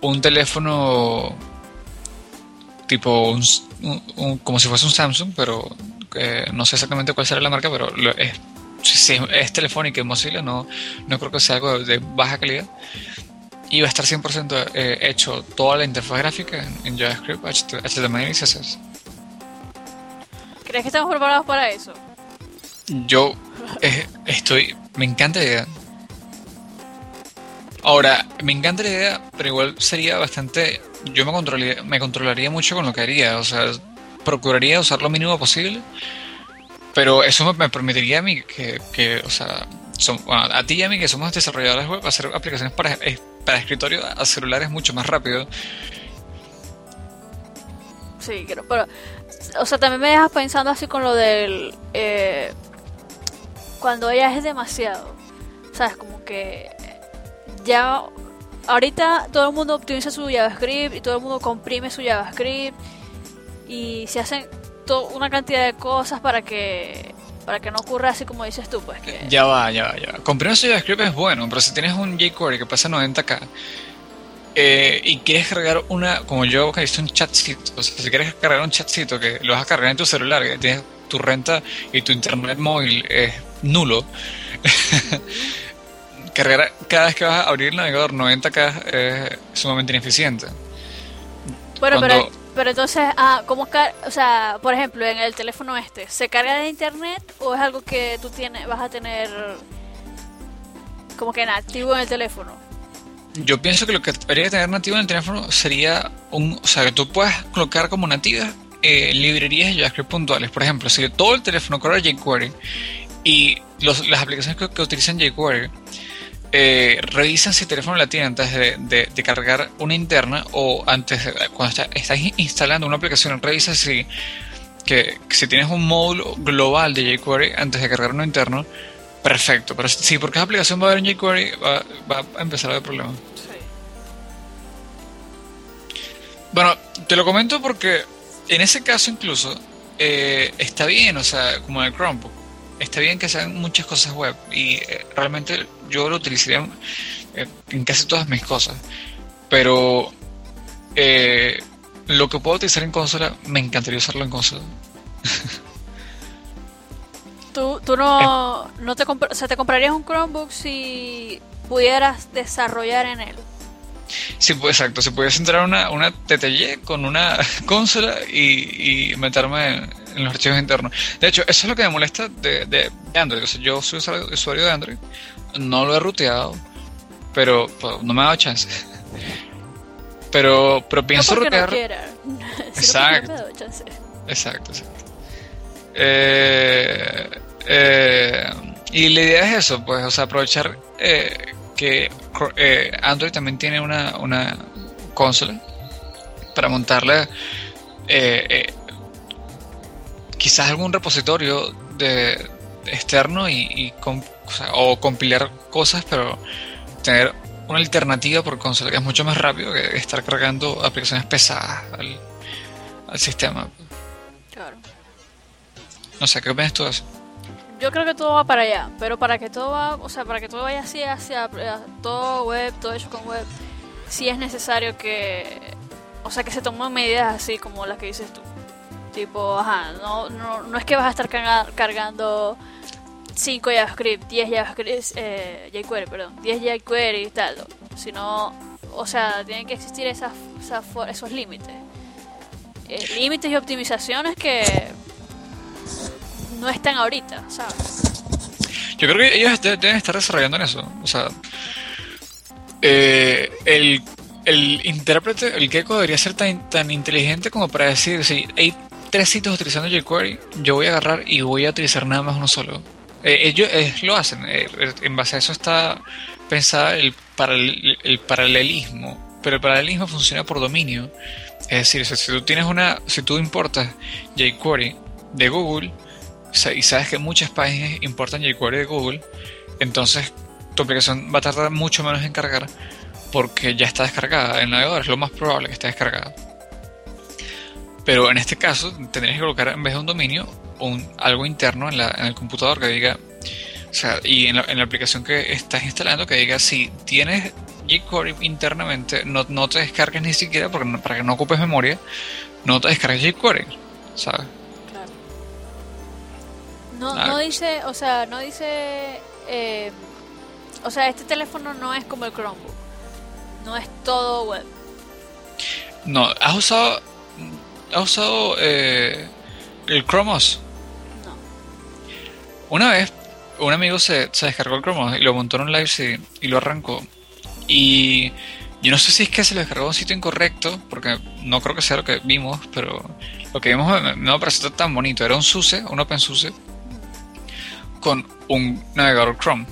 Speaker 2: un teléfono tipo un, un- un- como si fuese un Samsung, pero eh, no sé exactamente cuál será la marca, pero lo- es, si es, Telefónica y Mozilla, no, no creo que sea algo de, de baja calidad. Y va a estar 100% eh, hecho toda la interfaz gráfica en, en JavaScript, HTML y CSS.
Speaker 1: ¿Crees que estamos preparados para eso?
Speaker 2: Yo eh, estoy. Me encanta la idea. Ahora, me encanta la idea, pero igual sería bastante. Yo me controlaría, me controlaría mucho con lo que haría. O sea, procuraría usar lo mínimo posible. Pero eso me, permitiría a mí que, que, o sea, son- a ti y a mí que somos desarrolladores web, hacer aplicaciones para, escritorio a celulares mucho más rápido.
Speaker 1: Sí, creo, pero... O sea, también me dejas pensando así con lo del... eh, cuando ya es demasiado. ¿Sabes? Como que... Ya... Ahorita todo el mundo optimiza su JavaScript y todo el mundo comprime su JavaScript y se hacen una cantidad de cosas para que Para que no ocurra así como dices tú, pues que...
Speaker 2: Ya va, ya va, ya va. Comprimir JavaScript es bueno, pero si tienes un jQuery que pasa 90k eh, y quieres cargar una, como yo que hice un chatcito, o sea, si quieres cargar un chatcito que lo vas a cargar en tu celular, que tienes tu renta y tu internet móvil es nulo, cargar cada vez que vas a abrir el navegador 90k es sumamente ineficiente.
Speaker 1: Bueno,
Speaker 2: Cuando-
Speaker 1: pero, pero entonces, ah, ¿cómo car o sea, por ejemplo, en el teléfono este, ¿se carga de internet o es algo que tú tienes, vas a tener como que en activo en el teléfono?
Speaker 2: Yo pienso que lo que debería tener nativo en el teléfono sería un, o sea, que tú puedas colocar como nativas eh, librerías de JavaScript puntuales. Por ejemplo, si todo el teléfono corre jQuery y los- las aplicaciones que, que utilizan jQuery eh, revisan si el teléfono la tiene antes de, de- cargar una interna o antes de- cuando está- estás instalando una aplicación, revisa si que, si tienes un módulo global de jQuery antes de cargar uno interno. Perfecto, pero si por cada aplicación va a haber un jQuery, va, va a empezar a haber problemas. Bueno, te lo comento porque en ese caso incluso eh, está bien, o sea, como en el Chromebook, está bien que sean muchas cosas web y eh, realmente yo lo utilizaría en, en casi todas mis cosas, pero eh, lo que puedo utilizar en consola, me encantaría usarlo en consola.
Speaker 1: ¿Tú, tú no, no te, o sea, te comprarías un Chromebook si pudieras desarrollar en él?
Speaker 2: Sí, pues exacto, se pudiese entrar una, una TTY con una consola y, y meterme en, en los archivos internos. De hecho, eso es lo que me molesta de, de- de Android. O sea, yo soy usuario, de Android, no lo he ruteado, pero pues, no me ha dado chance. Pero, pero pienso
Speaker 1: no no
Speaker 2: rutear.
Speaker 1: quiera. sino
Speaker 2: Exacto.
Speaker 1: no.
Speaker 2: Exacto, exacto. Eh, eh, y la idea es eso, pues, o sea, aprovechar eh, que eh, Android también tiene una, una consola para montarle eh, eh, quizás algún repositorio de externo y, o, sea, o compilar cosas, pero tener una alternativa por consola que es mucho más rápido que estar cargando aplicaciones pesadas al, al sistema.
Speaker 1: Claro.
Speaker 2: No sé, ¿qué opinas tú de eso?
Speaker 1: Yo creo que todo va para allá, pero para que todo va, o sea, para que todo vaya así hacia todo web, todo hecho con web, sí es necesario que, o sea, que se tomen medidas así como las que dices tú. Tipo, ajá, no, no, no es que vas a estar carga- cargando 5 JavaScript, 10 JavaScript, eh, jQuery, perdón, 10 jQuery y tal, sino, o sea, tienen que existir esas, esos límites. Eh, límites y optimizaciones que no están ahorita, ¿sabes?
Speaker 2: Yo creo que ellos de- deben estar desarrollando en eso. O sea, eh, el, el intérprete, el Gecko, debería ser tan, tan inteligente como para decir: si hay tres sitios utilizando jQuery, yo voy a agarrar y voy a utilizar nada más uno solo. Eh, ellos eh, lo hacen. eh, en base a eso está pensada el, paral- el paralelismo. Pero el paralelismo funciona por dominio. Es decir, si tú tienes una, si tú importas jQuery de Google, y sabes que muchas páginas importan jQuery de Google, entonces tu aplicación va a tardar mucho menos en cargar porque ya está descargada en el navegador, es lo más probable que esté descargada. Pero en este caso tendrías que colocar en vez de un dominio un, algo interno en, la- en el computador que diga, o sea, y en la, en la aplicación que estás instalando que diga si tienes jQuery internamente, no, no te descargues ni siquiera porque no- para que no ocupes memoria, no te descargues jQuery, ¿sabes?
Speaker 1: Claro. No, no dice, o sea, no dice, eh, o sea, este teléfono no es como el Chromebook, no es todo web.
Speaker 2: No, ¿has usado, has usado eh, el Chrome OS?
Speaker 1: No.
Speaker 2: Una vez, un amigo se, se descargó el Chrome OS y lo montó en un live CD y lo arrancó. Y yo no sé si es que se lo descargó a un sitio incorrecto, porque no creo que sea lo que vimos, pero lo que vimos no me pareció tan bonito. Era un SUSE, un OpenSUSE, con un navegador Chrome.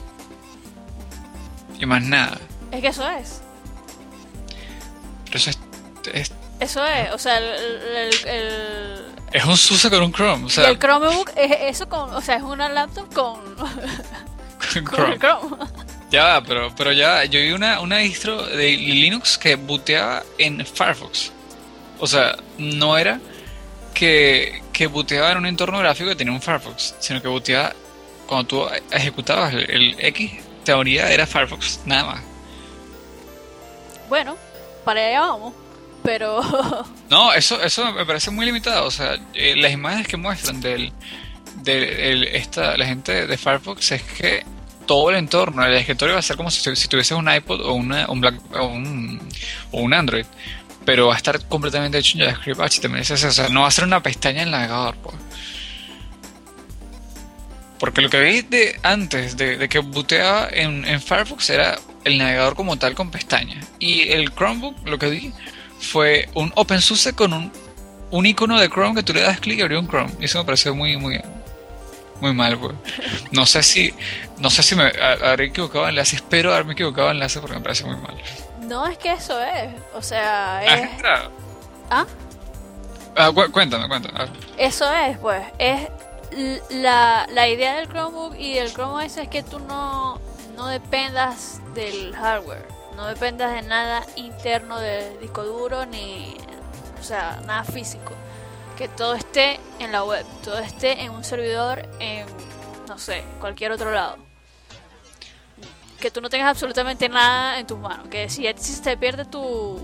Speaker 2: Y más nada.
Speaker 1: Es que eso es,
Speaker 2: Pero eso es, es,
Speaker 1: eso es, o sea, el, el, el-
Speaker 2: es un SUSE con un Chrome. O
Speaker 1: y
Speaker 2: sea,
Speaker 1: el Chromebook es eso con, o sea, es una laptop con,
Speaker 2: con Chrome.
Speaker 1: el Chrome.
Speaker 2: Ya, va, pero, pero ya, yo vi una, una distro de Linux que booteaba en Firefox. O sea, no era que, que booteaba en un entorno gráfico que tenía un Firefox, sino que booteaba cuando tú ejecutabas el, el X, teoría era Firefox, nada más.
Speaker 1: Bueno, para allá vamos. Pero.
Speaker 2: No, eso, eso me parece muy limitado. O sea, eh, las imágenes que muestran del, de el- esta, la gente de Firefox es que todo el entorno, el escritorio va a ser como si, si tuvieses un iPod o, una, un, o, un, Android. Pero va a estar completamente hecho en JavaScript HTML. O sea, no va a ser una pestaña en el navegador. Pues. Porque lo que vi de antes de, de que booteaba en, en Firefox era el navegador como tal con pestañas. Y el Chromebook, lo que vi, fue un OpenSUSE con un, un icono de Chrome que tú le das clic y abrió un Chrome. Y eso me pareció muy, muy, muy mal, pues. No sé si, no sé si me ha- habré equivocado en enlace. Espero haberme equivocado en enlace porque me parece muy mal.
Speaker 1: no es que eso es. O sea,
Speaker 2: Ah, claro.
Speaker 1: ¿Ah?
Speaker 2: Ah, cu- cuéntame, cuéntame.
Speaker 1: Eso es, pues. Es la, la idea del Chromebook y del Chrome OS es que tú no, no dependas del hardware. No dependas de nada interno del disco duro ni. O sea, nada físico. Que todo esté en la web. Todo esté en un servidor en. No sé, cualquier otro lado. Que tú no tengas absolutamente nada en tus manos. Que si, si se te pierde tu,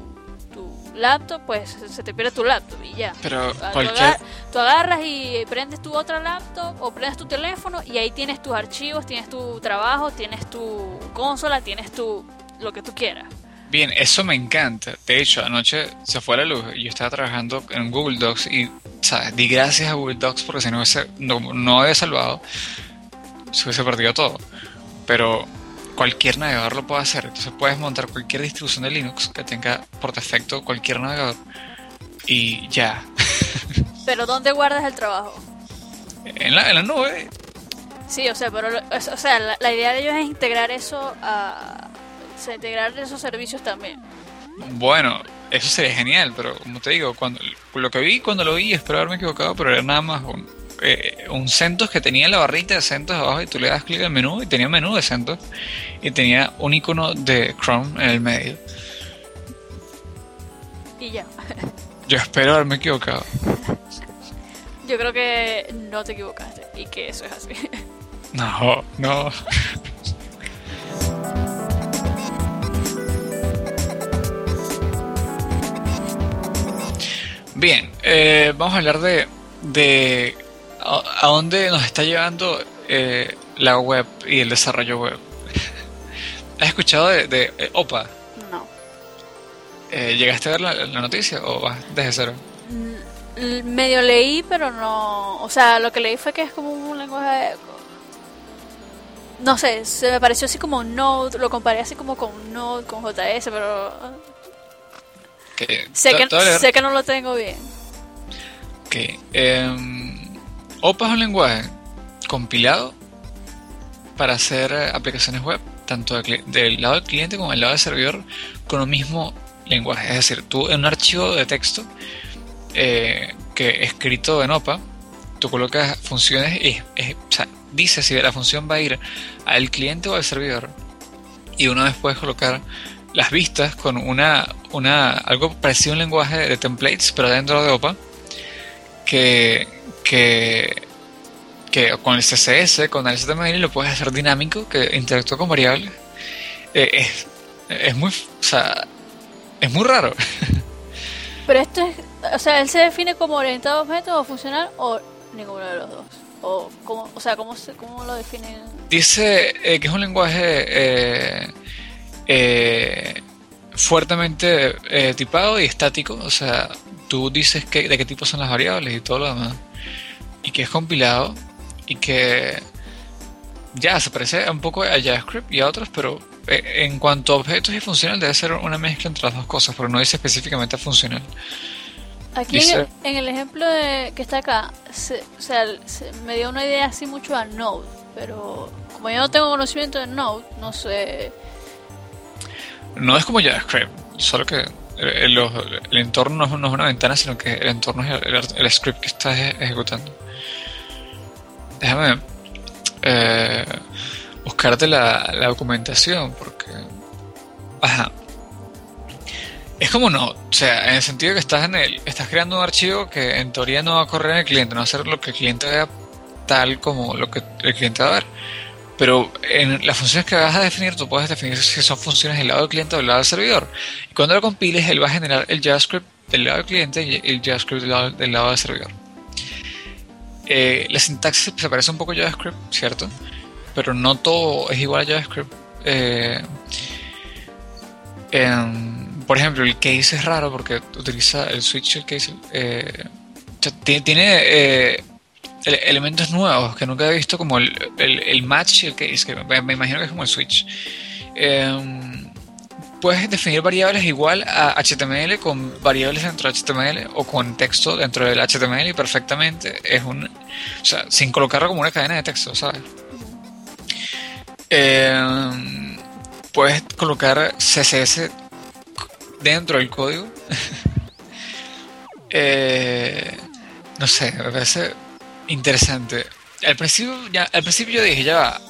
Speaker 1: tu laptop, pues se te pierde tu laptop y ya.
Speaker 2: Pero
Speaker 1: Tú,
Speaker 2: cualquier.
Speaker 1: agar- tú agarras y prendes tu otra laptop o prendes tu teléfono y ahí tienes tus archivos, tienes tu trabajo, tienes tu consola, tienes tu lo que tú quieras.
Speaker 2: Bien, eso me encanta. De hecho, anoche se fue la luz y yo estaba trabajando en Google Docs y, ¿sabes? Di gracias a Google Docs porque si no hubiese, no, no había salvado, se hubiese perdido todo. Pero cualquier navegador lo puede hacer. Entonces puedes montar cualquier distribución de Linux que tenga por defecto cualquier navegador y ya.
Speaker 1: Pero ¿dónde guardas el trabajo?
Speaker 2: En la, en la nube.
Speaker 1: Sí, o sea, pero o o sea, la, la idea de ellos es integrar eso a o sea, integrar esos servicios también.
Speaker 2: Bueno, eso sería genial, pero como te digo, cuando lo que vi cuando lo vi, espero haberme equivocado, pero era nada más un, eh, un CentOS que tenía la barrita de CentOS abajo y tú le das clic al menú y tenía un menú de CentOS y tenía un icono de Chrome en el medio.
Speaker 1: Y ya.
Speaker 2: Yo espero haberme equivocado.
Speaker 1: Yo creo que no te equivocaste y que eso es así.
Speaker 2: No, no. Bien, eh, vamos a hablar de, de a, a dónde nos está llevando eh, la web y el desarrollo web. ¿Has escuchado de, de, eh, OPA?
Speaker 1: No.
Speaker 2: Eh, ¿Llegaste a ver la, la noticia o vas desde cero?
Speaker 1: L- Medio leí, pero no. O sea, lo que leí fue que es como un lenguaje. No sé, se me pareció así como Node. Lo comparé así como con Node, con JS, pero.
Speaker 2: Que,
Speaker 1: Sé que, sé que no lo tengo bien.
Speaker 2: Ok. em, OPA es un lenguaje compilado para hacer eh, aplicaciones web, tanto del lado del cliente como del lado del servidor, con un mismo lenguaje. Es decir, tú en un archivo de texto eh, que escrito en OPA, tú colocas funciones y es- o sea, dice si la función va a ir al cliente o al servidor. Y una vez puedes colocar las vistas con una, una algo parecido a un lenguaje de templates, pero dentro de OPA que, que, que con el CSS, con el HTML lo puedes hacer dinámico, que interactúa con variables. Eh, es, es muy, o sea, es muy raro.
Speaker 1: Pero esto es. O sea, él se define como orientado a objetos o funcional o ninguno de los dos. O, cómo, o sea, ¿cómo, se, cómo lo definen?
Speaker 2: Dice eh, que es un lenguaje eh, eh, fuertemente eh, tipado y estático, o sea, tú dices que, de qué tipo son las variables y todo lo demás, y que es compilado y que ya se parece un poco a JavaScript y a otros, pero eh, en cuanto a objetos y funcional debe ser una mezcla entre las dos cosas, pero no dice específicamente funcional.
Speaker 1: Aquí en
Speaker 2: Dice-
Speaker 1: el, en el ejemplo de, que está acá, se- o sea, se- me dio una idea así mucho a Node, pero como yo no tengo conocimiento de Node, no sé.
Speaker 2: No es como JavaScript, solo que el, entorno no es, una ventana, sino que el entorno es el, script que estás eje- ejecutando. Déjame eh, buscarte la, la documentación, porque. Ajá. Es como no, o sea, en el sentido que estás en el, estás creando un archivo que en teoría no va a correr en el cliente, no va a ser lo que el cliente vea tal como lo que el cliente va a ver. Pero en las funciones que vas a definir, tú puedes definir si son funciones del lado del cliente o del lado del servidor. Y cuando lo compiles, él va a generar el JavaScript del lado del cliente y el JavaScript del lado del, lado del servidor. Eh, la sintaxis se parece un poco a JavaScript, ¿cierto? Pero no todo es igual a JavaScript. Eh, em, por ejemplo, el case es raro porque utiliza el switch, el case. Eh, tiene elementos nuevos que nunca he visto, como el, el, match y el que me, imagino que es como el switch. Em, puedes definir variables igual a HTML con variables dentro de HTML o con texto dentro del HTML y perfectamente es un. O sea, sin colocarlo como una cadena de texto, ¿sabes? Em, puedes colocar CSS dentro del código. Eh, no sé, me parece interesante. Al principio, ya, al principio yo dije, ya va,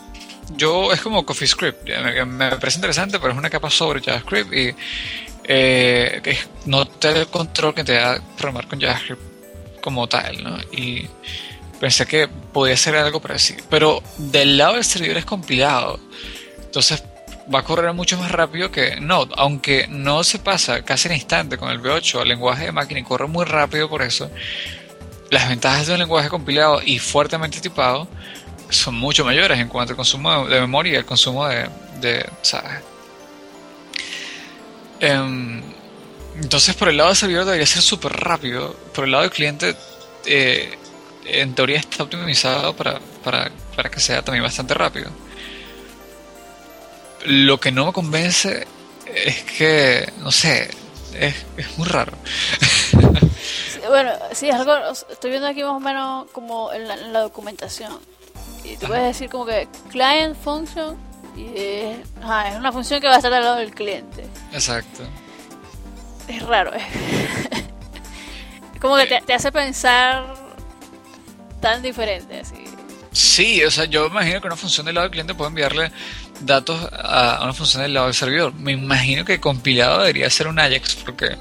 Speaker 2: yo es como CoffeeScript, me, parece interesante, pero es una capa sobre JavaScript y eh, no te da el control que te da programar con JavaScript como tal, ¿no? Y pensé que podía ser algo parecido. Pero del lado del servidor es compilado. Entonces va a correr mucho más rápido que Node, aunque no se pasa casi en instante con el V8 al lenguaje de máquina y corre muy rápido por eso. Las ventajas de un lenguaje compilado y fuertemente tipado son mucho mayores en cuanto al consumo de memoria y el consumo de, de ¿sabes? Em, entonces por el lado del servidor debería ser súper rápido, por el lado del cliente eh, en teoría está optimizado para, para, para que sea también bastante rápido. Lo que no me convence es que, no sé, es, es muy raro.
Speaker 1: bueno, sí, es algo, estoy viendo aquí más o menos como en la, documentación. Y te puedes decir como que client function y es, es una función que va a estar al lado del cliente.
Speaker 2: Exacto.
Speaker 1: Es raro. Es, como que te, te hace pensar tan diferente así.
Speaker 2: Sí, o sea, yo imagino que una función del lado del cliente puede enviarle datos a una función del lado del servidor. Me imagino que compilado debería ser un Ajax, porque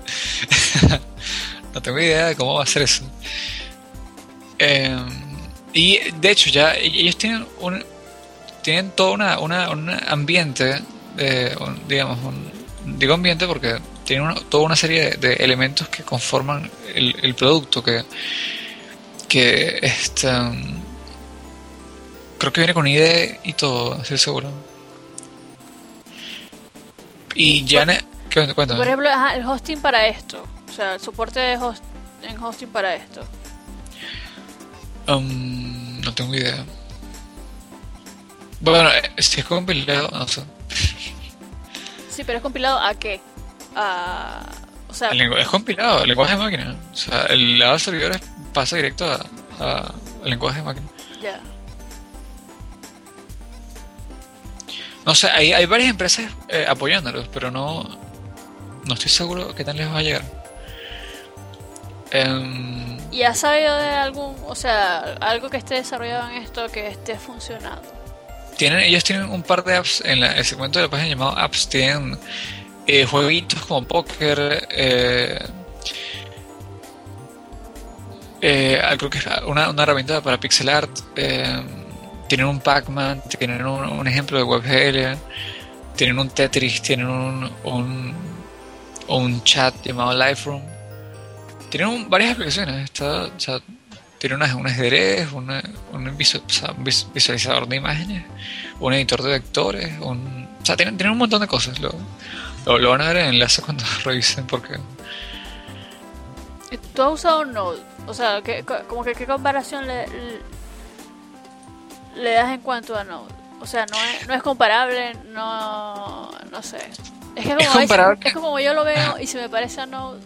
Speaker 2: no tengo idea de cómo va a ser eso. Em, y de hecho, ya ellos tienen un tienen todo una, un ambiente, digamos, un, digo ambiente porque tienen toda una serie de, elementos que conforman el, el producto que que este creo que viene con ID y todo, estoy seguro. Y ya ¿qué
Speaker 1: Por ejemplo, el hosting para esto, o sea, el soporte de host en hosting para esto.
Speaker 2: Um, no tengo idea. Bueno, eh, si es compilado, no sé.
Speaker 1: Sí, pero es compilado a qué? A, o sea,
Speaker 2: es compilado, el lenguaje de máquina. O sea, el lado de servidores pasa directo a, al lenguaje de máquina.
Speaker 1: Ya.
Speaker 2: No sé, hay, hay varias empresas eh, apoyándolos, pero no, no estoy seguro qué tan les va a llegar.
Speaker 1: Em, ¿Y has sabido de algún, o sea, algo que esté desarrollado en esto que esté funcionando?
Speaker 2: Tienen, ellos tienen un par de apps en el segmento de la página llamado apps, tienen eh, jueguitos como póker, eh, eh, creo que es una, una, herramienta para pixel art. Eh, tienen un Pac-Man, tienen un, ejemplo de WebGL, tienen un Tetris, tienen un, un, un chat llamado Lightroom. Tienen varias aplicaciones. Está, o sea, tienen un ajedrez, una, un, visualizador de imágenes, un editor de vectores, un, o sea, tienen, tienen un montón de cosas. Lo, lo, van a ver en enlace cuando revisen porque...
Speaker 1: ¿Tú has usado Node? O sea, ¿qué, como que qué comparación le, le das en cuanto a Node? O sea, no es, no es comparable, no, no sé. Es que como, es, como yo lo veo y se me parece a Node,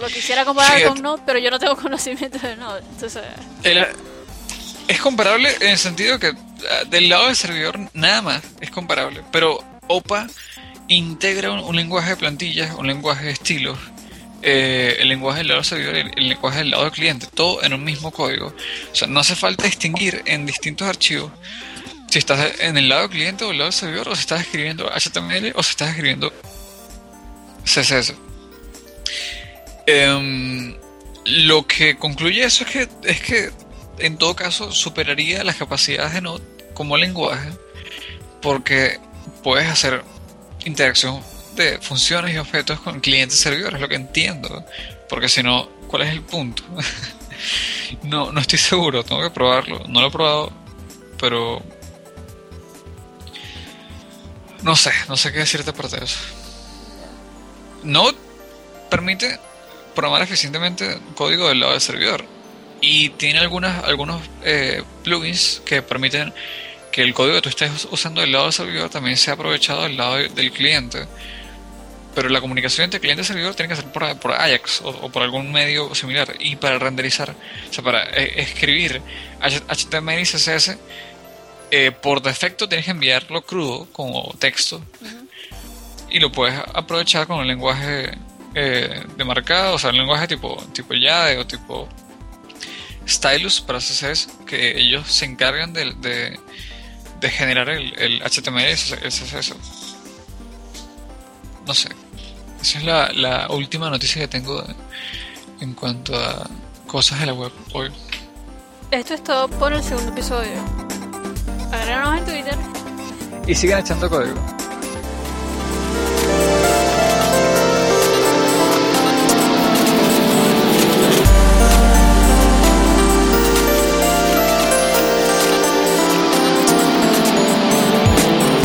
Speaker 1: lo quisiera comparar con Node, pero yo no tengo conocimiento de Node. Entonces...
Speaker 2: es comparable en el sentido que ah, del lado del servidor nada más es comparable, pero OPA integra un lenguaje de plantillas, un lenguaje de estilos eh, el lenguaje del lado servidor y el, lenguaje del lado del cliente, todo en un mismo código. O sea, no hace falta distinguir en distintos archivos si estás en el lado cliente o el lado servidor, o si estás escribiendo HTML o si estás escribiendo CSS. Em, lo que concluye eso es que, es que en todo caso superaría las capacidades de Node como lenguaje porque puedes hacer interacción de funciones y objetos con clientes servidores, lo que entiendo. Porque si no, ¿cuál es el punto? no, no estoy seguro, tengo que probarlo. No lo he probado, pero no sé, no sé qué decirte aparte de eso. Node permite programar eficientemente código del lado del servidor y tiene algunas, algunos eh, plugins que permiten que el código que tú estés usando del lado del servidor también sea aprovechado del lado del cliente. Pero la comunicación entre cliente y servidor tiene que ser por, Ajax o, por algún medio similar. Y para renderizar, o sea, para eh, escribir HTML y CSS, eh, por defecto tienes que enviarlo crudo como texto. Y lo puedes aprovechar con el lenguaje eh, de marcado, o sea, el lenguaje tipo, tipo Jade o tipo Stylus para CSS, que ellos se encargan de, de, generar el, el, HTML y el CSS. No sé. Esa es la, la última noticia que tengo en cuanto a cosas de la web hoy.
Speaker 1: Esto es todo por el segundo episodio. Agréganos en Twitter.
Speaker 2: Y sigan echando código.